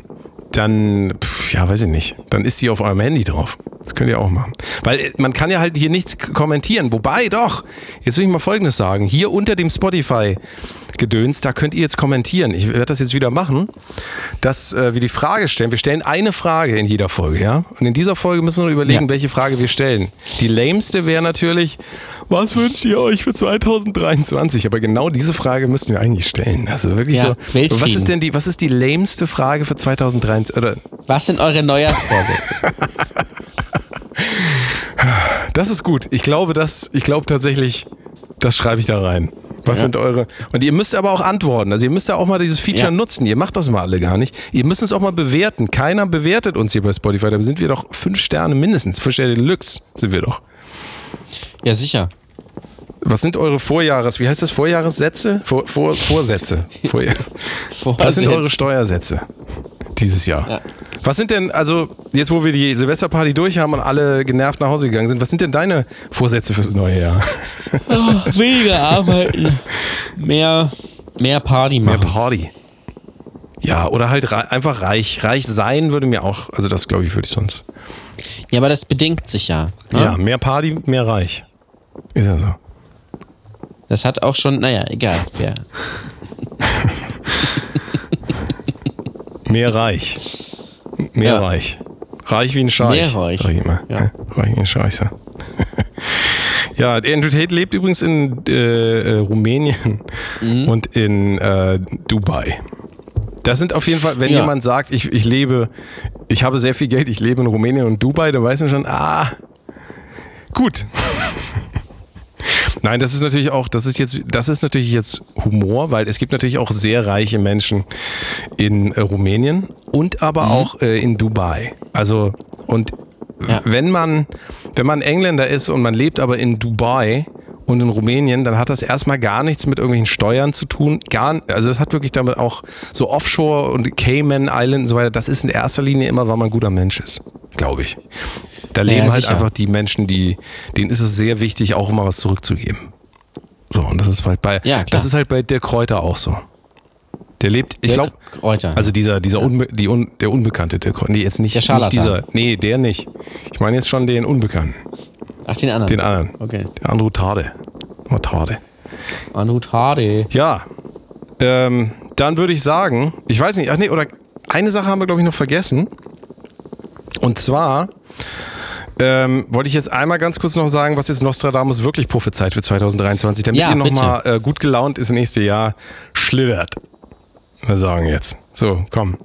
dann, pf, ja, weiß ich nicht, dann ist die auf eurem Handy drauf. Das könnt ihr auch machen. Weil äh, man kann ja halt hier nichts kommentieren. Wobei doch, jetzt will ich mal Folgendes sagen. Hier unter dem Spotify Gedöns, da könnt ihr jetzt kommentieren. Ich werde das jetzt wieder machen, dass äh, wir die Frage stellen. Wir stellen eine Frage in jeder Folge, ja? Und in dieser Folge müssen wir überlegen, Ja. welche Frage wir stellen. Die lameste wäre natürlich, was wünscht ihr euch für 2023? Aber genau diese Frage müssten wir eigentlich stellen. Also wirklich Ja, so. Weltfrieden. Was ist denn die, was ist die lameste Frage für 2023? Oder Was sind eure Neujahrsvorsätze? (laughs) Das ist gut. Ich glaube, das, ich glaube tatsächlich, das schreibe ich da rein. Was Ja. sind eure. Und ihr müsst aber auch antworten. Also ihr müsst ja auch mal dieses Feature Ja. nutzen. Ihr macht das mal alle gar nicht. Ihr müsst es auch mal bewerten. Keiner bewertet uns hier bei Spotify. Da sind wir doch fünf Sterne mindestens. Fünf Sterne Deluxe sind wir doch. Ja, sicher. Was sind eure Vorjahres, wie heißt das? Vorjahressätze? Vor, vor, Vorsätze. Vorjahr. (laughs) Was sind eure Steuersätze dieses Jahr? Ja. Was sind denn, also jetzt wo wir die Silvesterparty durch haben und alle genervt nach Hause gegangen sind, was sind denn deine Vorsätze fürs neue Jahr? (laughs) Oh, weniger arbeiten. Mehr, mehr Party Mehr machen. Party. Ja, oder halt rei- einfach reich. Reich sein würde mir auch, also das glaube ich würde ich sonst. Ja, aber das bedingt sich ja. ne? Ja, mehr Party, mehr reich. Ist ja so. Das hat auch schon, naja, egal. Wer. (laughs) Mehr reich. Mehr Ja. reich. Reich wie ein Scheich. Mehr reich. Sag ich immer. Ja. Reich wie ein Scheich. (laughs) so. ja, der Andrew Tate lebt übrigens in äh, äh, Rumänien Mhm. und in äh, Dubai. Das sind auf jeden Fall, wenn Ja. jemand sagt, ich, ich lebe, ich habe sehr viel Geld, ich lebe in Rumänien und Dubai, dann weiß man schon, ah, gut. (laughs) Nein, das ist natürlich auch, das ist jetzt, das ist natürlich jetzt Humor, weil es gibt natürlich auch sehr reiche Menschen in äh, Rumänien und aber Mhm. auch äh, in Dubai. Also und Ja. wenn man, wenn man Engländer ist und man lebt aber in Dubai und in Rumänien, dann hat das erstmal gar nichts mit irgendwelchen Steuern zu tun. Gar, also das hat wirklich damit auch so Offshore und Cayman Island und so weiter. Das ist in erster Linie immer, weil man ein guter Mensch ist, glaube ich. Da Ja, leben halt sicher. einfach die Menschen, die, denen ist es sehr wichtig, auch immer was zurückzugeben. So, und das ist halt bei, Ja, das ist halt bei der Kräuter auch so. Der lebt, ich glaube, Kräuter. also dieser, dieser Unbe die Un der Unbekannte, der, nee, jetzt nicht, Der nicht Scharlatan. dieser, nee, der nicht. Ich meine jetzt schon den Unbekannten, Ach, den anderen. den anderen. Okay. Der Andrew Tade. Oh, Tade. Anut Hardy. Ja, ähm, dann würde ich sagen, ich weiß nicht, ach nee, oder eine Sache haben wir, glaube ich, noch vergessen. Und zwar ähm, wollte ich jetzt einmal ganz kurz noch sagen, was jetzt Nostradamus wirklich prophezeit für 2023, damit Ja, ihr nochmal äh, gut gelaunt ins nächste Jahr schlittert. Wir sagen jetzt. So, komm.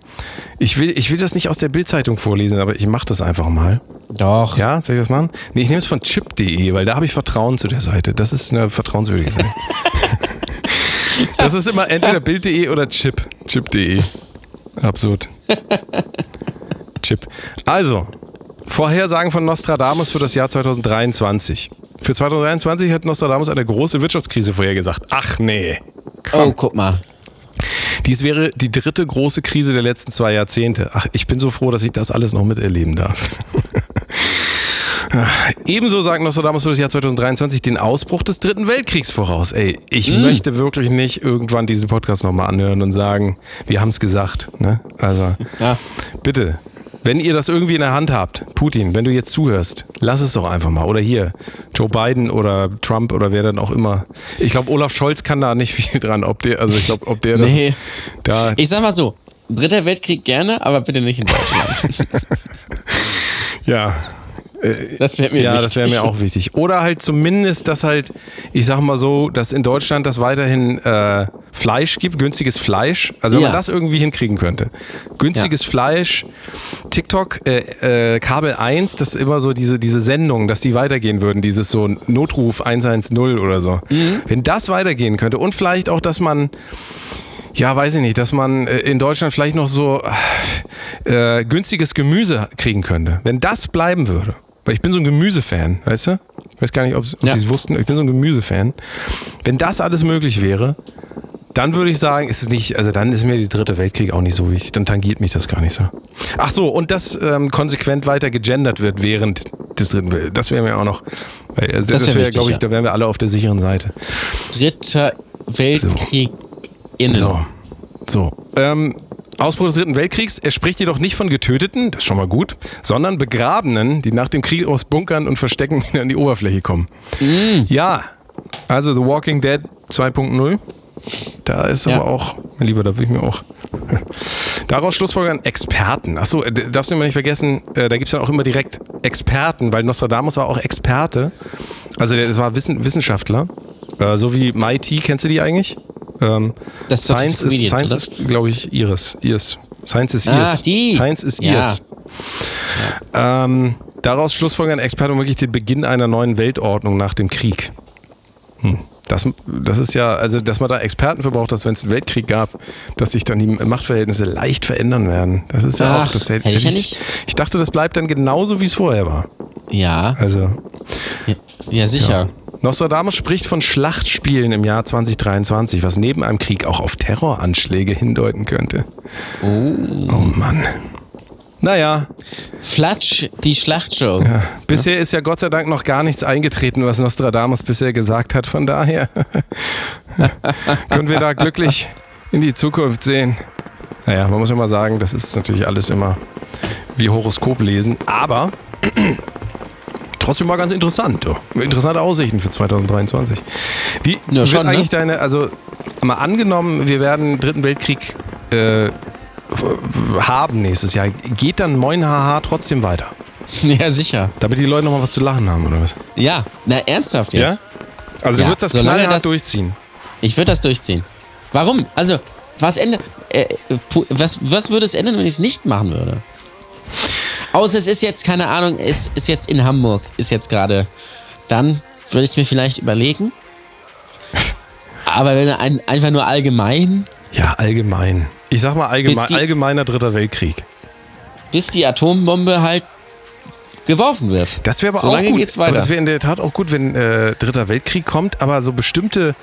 Ich will, ich will das nicht aus der Bildzeitung vorlesen, aber ich mache das einfach mal. Doch. Ja, soll ich das machen? Nee, ich nehme es von chip.de, weil da habe ich Vertrauen zu der Seite. Das ist eine vertrauenswürdige Seite. (laughs) das ist immer entweder bild.de oder chip. Chip.de. Absurd. (laughs) Chip. Also, Vorhersagen von Nostradamus für das Jahr 2023. Für 2023 hat Nostradamus eine große Wirtschaftskrise vorhergesagt. Ach nee. Oh, guck mal. Dies wäre die dritte große Krise der letzten zwei Jahrzehnte. Ach, ich bin so froh, dass ich das alles noch miterleben darf. (laughs) Ebenso sagt Nostradamus für das Jahr 2023 den Ausbruch des Dritten Weltkriegs voraus. Ey, ich möchte wirklich nicht irgendwann diesen Podcast nochmal anhören und sagen, wir haben es gesagt. Ne? Also, Ja. bitte, wenn ihr das irgendwie in der Hand habt, Putin, wenn du jetzt zuhörst, lass es doch einfach mal. Oder hier, Joe Biden oder Trump oder wer dann auch immer. Ich glaube, Olaf Scholz kann da nicht (laughs) viel dran. Ob der, also ich glaube, ob der das Nee. da. Ich sag mal so. Dritter Weltkrieg gerne, aber bitte nicht in Deutschland. (laughs) Ja, Das wäre mir ja, wichtig. das wäre mir auch wichtig. Oder halt zumindest, dass halt, ich sag mal so, dass in Deutschland das weiterhin äh, Fleisch gibt, günstiges Fleisch. Also wenn Ja. man das irgendwie hinkriegen könnte. Günstiges Fleisch, TikTok, äh, äh, Kabel 1, das ist immer so diese, diese Sendungen, dass die weitergehen würden, dieses so Notruf 110 oder so. Mhm. Wenn das weitergehen könnte und vielleicht auch, dass man ja, weiß ich nicht, dass man äh, in Deutschland vielleicht noch so äh, günstiges Gemüse kriegen könnte. Wenn das bleiben würde, weil ich bin so ein Gemüsefan, weißt du? Ich weiß gar nicht, ob, ob Ja. Sie es wussten, ich bin so ein Gemüsefan. Wenn das alles möglich wäre, dann würde ich sagen, ist es nicht, also dann ist mir die dritte Weltkrieg auch nicht so wichtig. Dann tangiert mich das gar nicht so. Ach so, und dass ähm, konsequent weiter gegendert wird während des dritten Weltkriegs. Das wäre mir auch noch. Also das wär wäre, wichtig, glaube ich, ja. da wären wir alle auf der sicheren Seite. Dritter Weltkrieg innen. So. So. Ähm, Ausbruch des Dritten Weltkriegs. Er spricht jedoch nicht von Getöteten, das ist schon mal gut, sondern Begrabenen, die nach dem Krieg aus Bunkern und Verstecken wieder (laughs) an die Oberfläche kommen. Ja, also The Walking Dead 2.0. Da ist Ja. aber auch, mein Lieber, da will ich mir auch. (laughs) Daraus schlussfolgern Experten. Achso, äh, darfst du immer nicht vergessen, äh, da gibt es dann auch immer direkt Experten, weil Nostradamus war auch Experte. Also der, das war Wissen, Wissenschaftler. Äh, so wie MIT, kennst du die eigentlich? Ähm, Das ist Science ist, Science ist glaube ich, ihres. ihres. Science ist Ah, ihres. die. Science ist Ja. ihres. Ähm, daraus schlussfolgern Experten wirklich den Beginn einer neuen Weltordnung nach dem Krieg. Hm. Das, das ist ja, also dass man da Experten für braucht, dass wenn es einen Weltkrieg gab, dass sich dann die Machtverhältnisse leicht verändern werden. Das ist ja Ach, auch das hätte ich ja nicht. Ich dachte, das bleibt dann genauso, wie es vorher war. Ja, Also ja, ja sicher. Nostradamus spricht von Schlachtspielen im Jahr 2023, was neben einem Krieg auch auf Terroranschläge hindeuten könnte. Oh, Mann. Naja, Flatsch, die Schlachtshow. ja. bisher ist ja Gott sei Dank noch gar nichts eingetreten, was Nostradamus bisher gesagt hat. Von daher (laughs) können wir da glücklich in die Zukunft sehen. Naja, man muss ja mal sagen, das ist natürlich alles immer wie Horoskop lesen, aber trotzdem mal ganz interessant. Du. Interessante Aussichten für 2023. Wie Ja, wird schon, ne? eigentlich deine, also mal angenommen, wir werden den Dritten Weltkrieg äh, haben nächstes Jahr, geht dann Moin Haha trotzdem weiter? (laughs) Ja, sicher. Damit die Leute noch mal was zu lachen haben, oder was? Ja, na ernsthaft jetzt. Also Ja, du würdest das knallhart das- durchziehen. Ich würde das durchziehen. Warum? Also, was ändert. Äh, pu- was, was würde es ändern, wenn ich es nicht machen würde? Außer es ist jetzt, keine Ahnung, es ist jetzt in Hamburg, ist jetzt gerade. Dann würde ich es mir vielleicht überlegen. Aber wenn ein, einfach nur allgemein, Ja, allgemein. Ich sag mal allgemein, die- allgemeiner Dritter Weltkrieg. bis die Atombombe halt geworfen wird. Das wäre aber Solange auch gut. geht's weiter. Aber Das wäre in der Tat auch gut, wenn äh, Dritter Weltkrieg kommt, aber so bestimmte,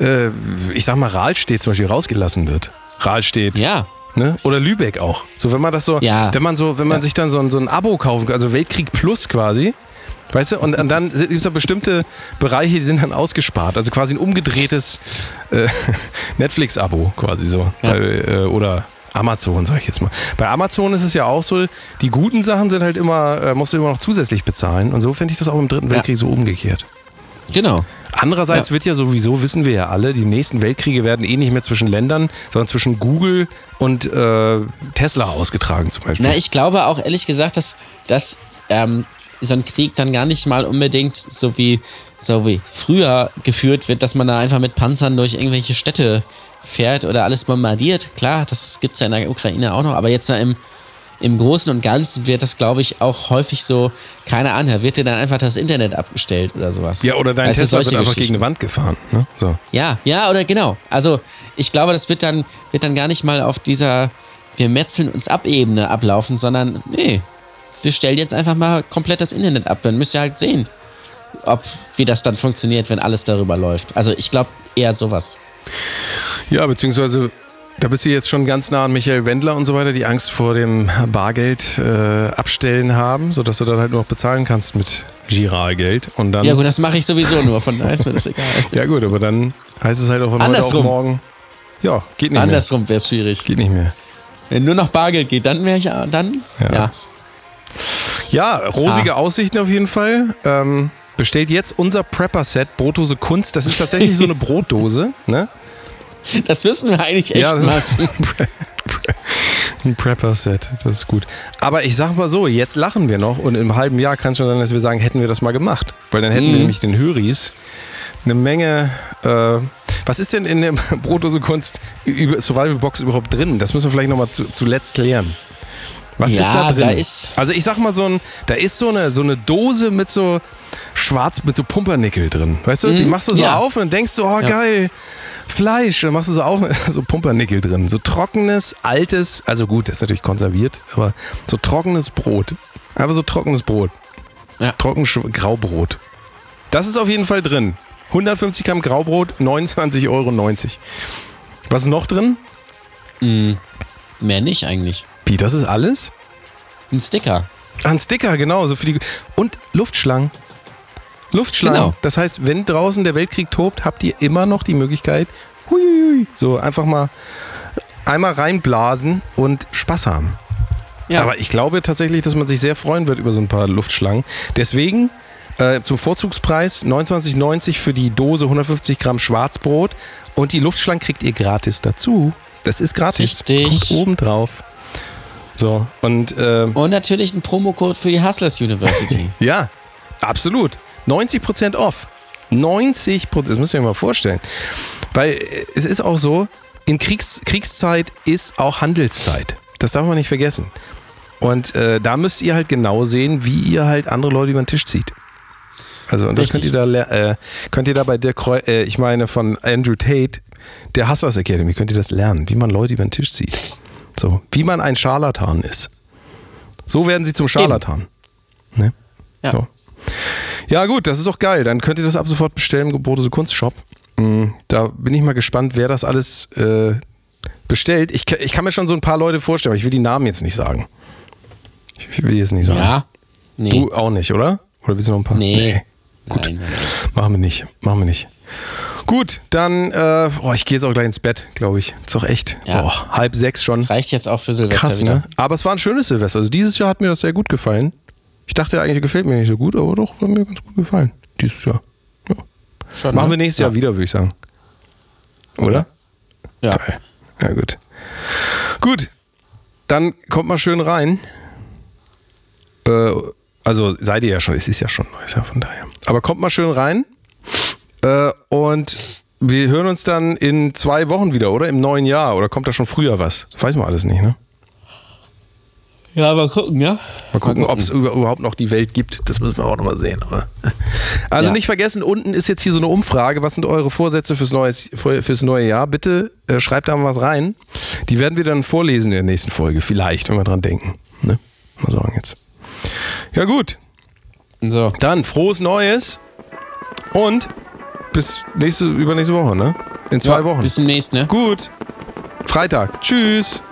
äh, ich sag mal, Rahlstedt zum Beispiel rausgelassen wird. Rahlstedt. Ja. Ne? Oder Lübeck auch. So, wenn man das so, Ja. wenn man so, wenn man Ja. sich dann so ein, so ein Abo kaufen kann, also Weltkrieg Plus quasi, weißt du, und, und dann gibt es da bestimmte Bereiche, die sind dann ausgespart. Also quasi ein umgedrehtes äh, (laughs) Netflix-Abo quasi so. Ja. Bei, äh, oder Amazon, sag ich jetzt mal. Bei Amazon ist es ja auch so, die guten Sachen sind halt immer, äh, musst du immer noch zusätzlich bezahlen. Und so finde ich das auch im Dritten Ja. Weltkrieg so umgekehrt. Genau. Andererseits Ja. wird ja sowieso, wissen wir ja alle, die nächsten Weltkriege werden eh nicht mehr zwischen Ländern, sondern zwischen Google und äh, Tesla ausgetragen zum Beispiel. Na, ich glaube auch ehrlich gesagt, dass, dass ähm, so ein Krieg dann gar nicht mal unbedingt so wie, so wie früher geführt wird, dass man da einfach mit Panzern durch irgendwelche Städte fährt oder alles bombardiert. Klar, das gibt es ja in der Ukraine auch noch, aber jetzt im, im Großen und Ganzen wird das, glaube ich, auch häufig so, keine Ahnung, wird dir dann einfach das Internet abgestellt oder sowas. ja, oder dein Weißt Tesla wird einfach gegen eine Wand gefahren. Ne? So. Ja, ja, oder genau. Also ich glaube, das wird dann, wird dann gar nicht mal auf dieser wir metzeln uns ab Ebene ablaufen, sondern nee, wir stellen jetzt einfach mal komplett das Internet ab. Dann müsst ihr halt sehen, ob wie das dann funktioniert, wenn alles darüber läuft. Also ich glaube eher sowas. Ja, beziehungsweise da bist du jetzt schon ganz nah an Michael Wendler und so weiter, die Angst vor dem Bargeld äh, abstellen haben, sodass du dann halt nur noch bezahlen kannst mit Giralgeld. Und dann. Ja gut, das mache ich sowieso nur, von daher ist mir das egal. (laughs) Ja, gut, aber dann heißt es halt auch von heute auf Andersrum. morgen. Ja, geht nicht Andersrum wäre es schwierig. Geht nicht mehr. Wenn nur noch Bargeld geht, dann wäre ich ja, dann, Ja. ja. Ja, rosige Ah. Aussichten auf jeden Fall. Ähm, bestellt jetzt unser Prepper-Set Brotdose Kunst. Das ist tatsächlich so eine (laughs) Brotdose. Ne? Das müssen wir eigentlich echt Ja, mal. (laughs) Ein Prepper-Set, das ist gut. Aber ich sag mal so, jetzt lachen wir noch und im halben Jahr kann es schon sein, dass wir sagen, hätten wir das mal gemacht. Weil dann hätten wir Mhm. nämlich den Höris eine Menge. Äh, was ist denn in der (laughs) Brotdose Kunst über Survival Box überhaupt drin? Das müssen wir vielleicht nochmal zu, zuletzt klären. Was Ja, ist da drin? da ist- also ich sag mal so ein, da ist so eine, so eine Dose mit so schwarz, mit so Pumpernickel drin. Weißt du, die machst du so Mhm. ja. auf und dann denkst du, oh Ja. geil. Fleisch, da machst du so auf, (laughs) so Pumpernickel drin. So trockenes, altes, also gut, das ist natürlich konserviert, aber so trockenes Brot. Einfach so trockenes Brot. Ja. Trocken Graubrot. Das ist auf jeden Fall drin. 150 Gramm Graubrot, 29,90 Euro. Was ist noch drin? Mehr nicht eigentlich. Wie, das ist alles? Ein Sticker. Ah, ein Sticker, genau. So für die und Luftschlangen. Luftschlangen. Genau. Das heißt, wenn draußen der Weltkrieg tobt, habt ihr immer noch die Möglichkeit, hui, so einfach mal einmal reinblasen und Spaß haben. Ja. Aber ich glaube tatsächlich, dass man sich sehr freuen wird über so ein paar Luftschlangen. Deswegen äh, zum Vorzugspreis 29,90 für die Dose 150 Gramm Schwarzbrot und die Luftschlangen kriegt ihr gratis dazu. Das ist gratis. Richtig. Kommt oben drauf. So, und ähm, Und natürlich ein Promocode für die Hustlers University. (laughs) ja, absolut. 90% off. 90%, das müsst ihr euch mal vorstellen. Weil äh, es ist auch so, in Kriegs, Kriegszeit ist auch Handelszeit. Das darf man nicht vergessen. Und äh, da müsst ihr halt genau sehen, wie ihr halt andere Leute über den Tisch zieht. Also und das könnt Richtig. ihr da äh, könnt ihr da bei der Kreu äh, ich meine von Andrew Tate, der Hustlers Academy, könnt ihr das lernen, wie man Leute über den Tisch zieht. So, wie man ein Scharlatan ist. So werden sie zum Scharlatan. Ne? Ja. So. Ja, gut, das ist auch geil. Dann könnt ihr das ab sofort bestellen im Gebotese Kunstshop. Mm, Da bin ich mal gespannt, wer das alles äh, bestellt. Ich, ich kann mir schon so ein paar Leute vorstellen, aber ich will die Namen jetzt nicht sagen. Ich will jetzt nicht sagen. Ja? Nee. Du auch nicht, oder? Oder willst du noch ein paar? Nee. Gut. Nein, nein, nein. Machen wir nicht. Machen wir nicht. Gut, dann, äh, oh, ich gehe jetzt auch gleich ins Bett, glaube ich. Ist auch echt. Ja. Oh, halb sechs schon. Reicht jetzt auch für Silvester Krass, wieder. ne? Aber es war ein schönes Silvester. Also dieses Jahr hat mir das sehr gut gefallen. Ich dachte eigentlich, gefällt mir nicht so gut, aber doch, hat mir ganz gut gefallen. Dieses Jahr. Ja. Schon, Machen ne? wir nächstes ja. Jahr wieder, würde ich sagen. Oder? Ja. Geil. Ja, gut. Gut, dann kommt mal schön rein. Äh, also seid ihr ja schon, es ist ja schon neues Jahr, von daher. Aber kommt mal schön rein. Äh, und wir hören uns dann in zwei Wochen wieder, oder? Im neuen Jahr. Oder kommt da schon früher was? Das weiß man alles nicht, ne? Ja, mal gucken, ja? Mal gucken, ob es überhaupt noch die Welt gibt. Das müssen wir auch nochmal sehen. Aber. (laughs) Also Ja. nicht vergessen, unten ist jetzt hier so eine Umfrage. Was sind eure Vorsätze fürs, neues, fürs neue Jahr? Bitte äh, schreibt da mal was rein. Die werden wir dann vorlesen in der nächsten Folge. Vielleicht, wenn wir dran denken. Ne? Mal sagen jetzt. Ja gut, So. dann frohes Neues und bis nächste, übernächste Woche, ne? In zwei ja, Wochen. Bis demnächst, ne? Gut. Freitag. Tschüss.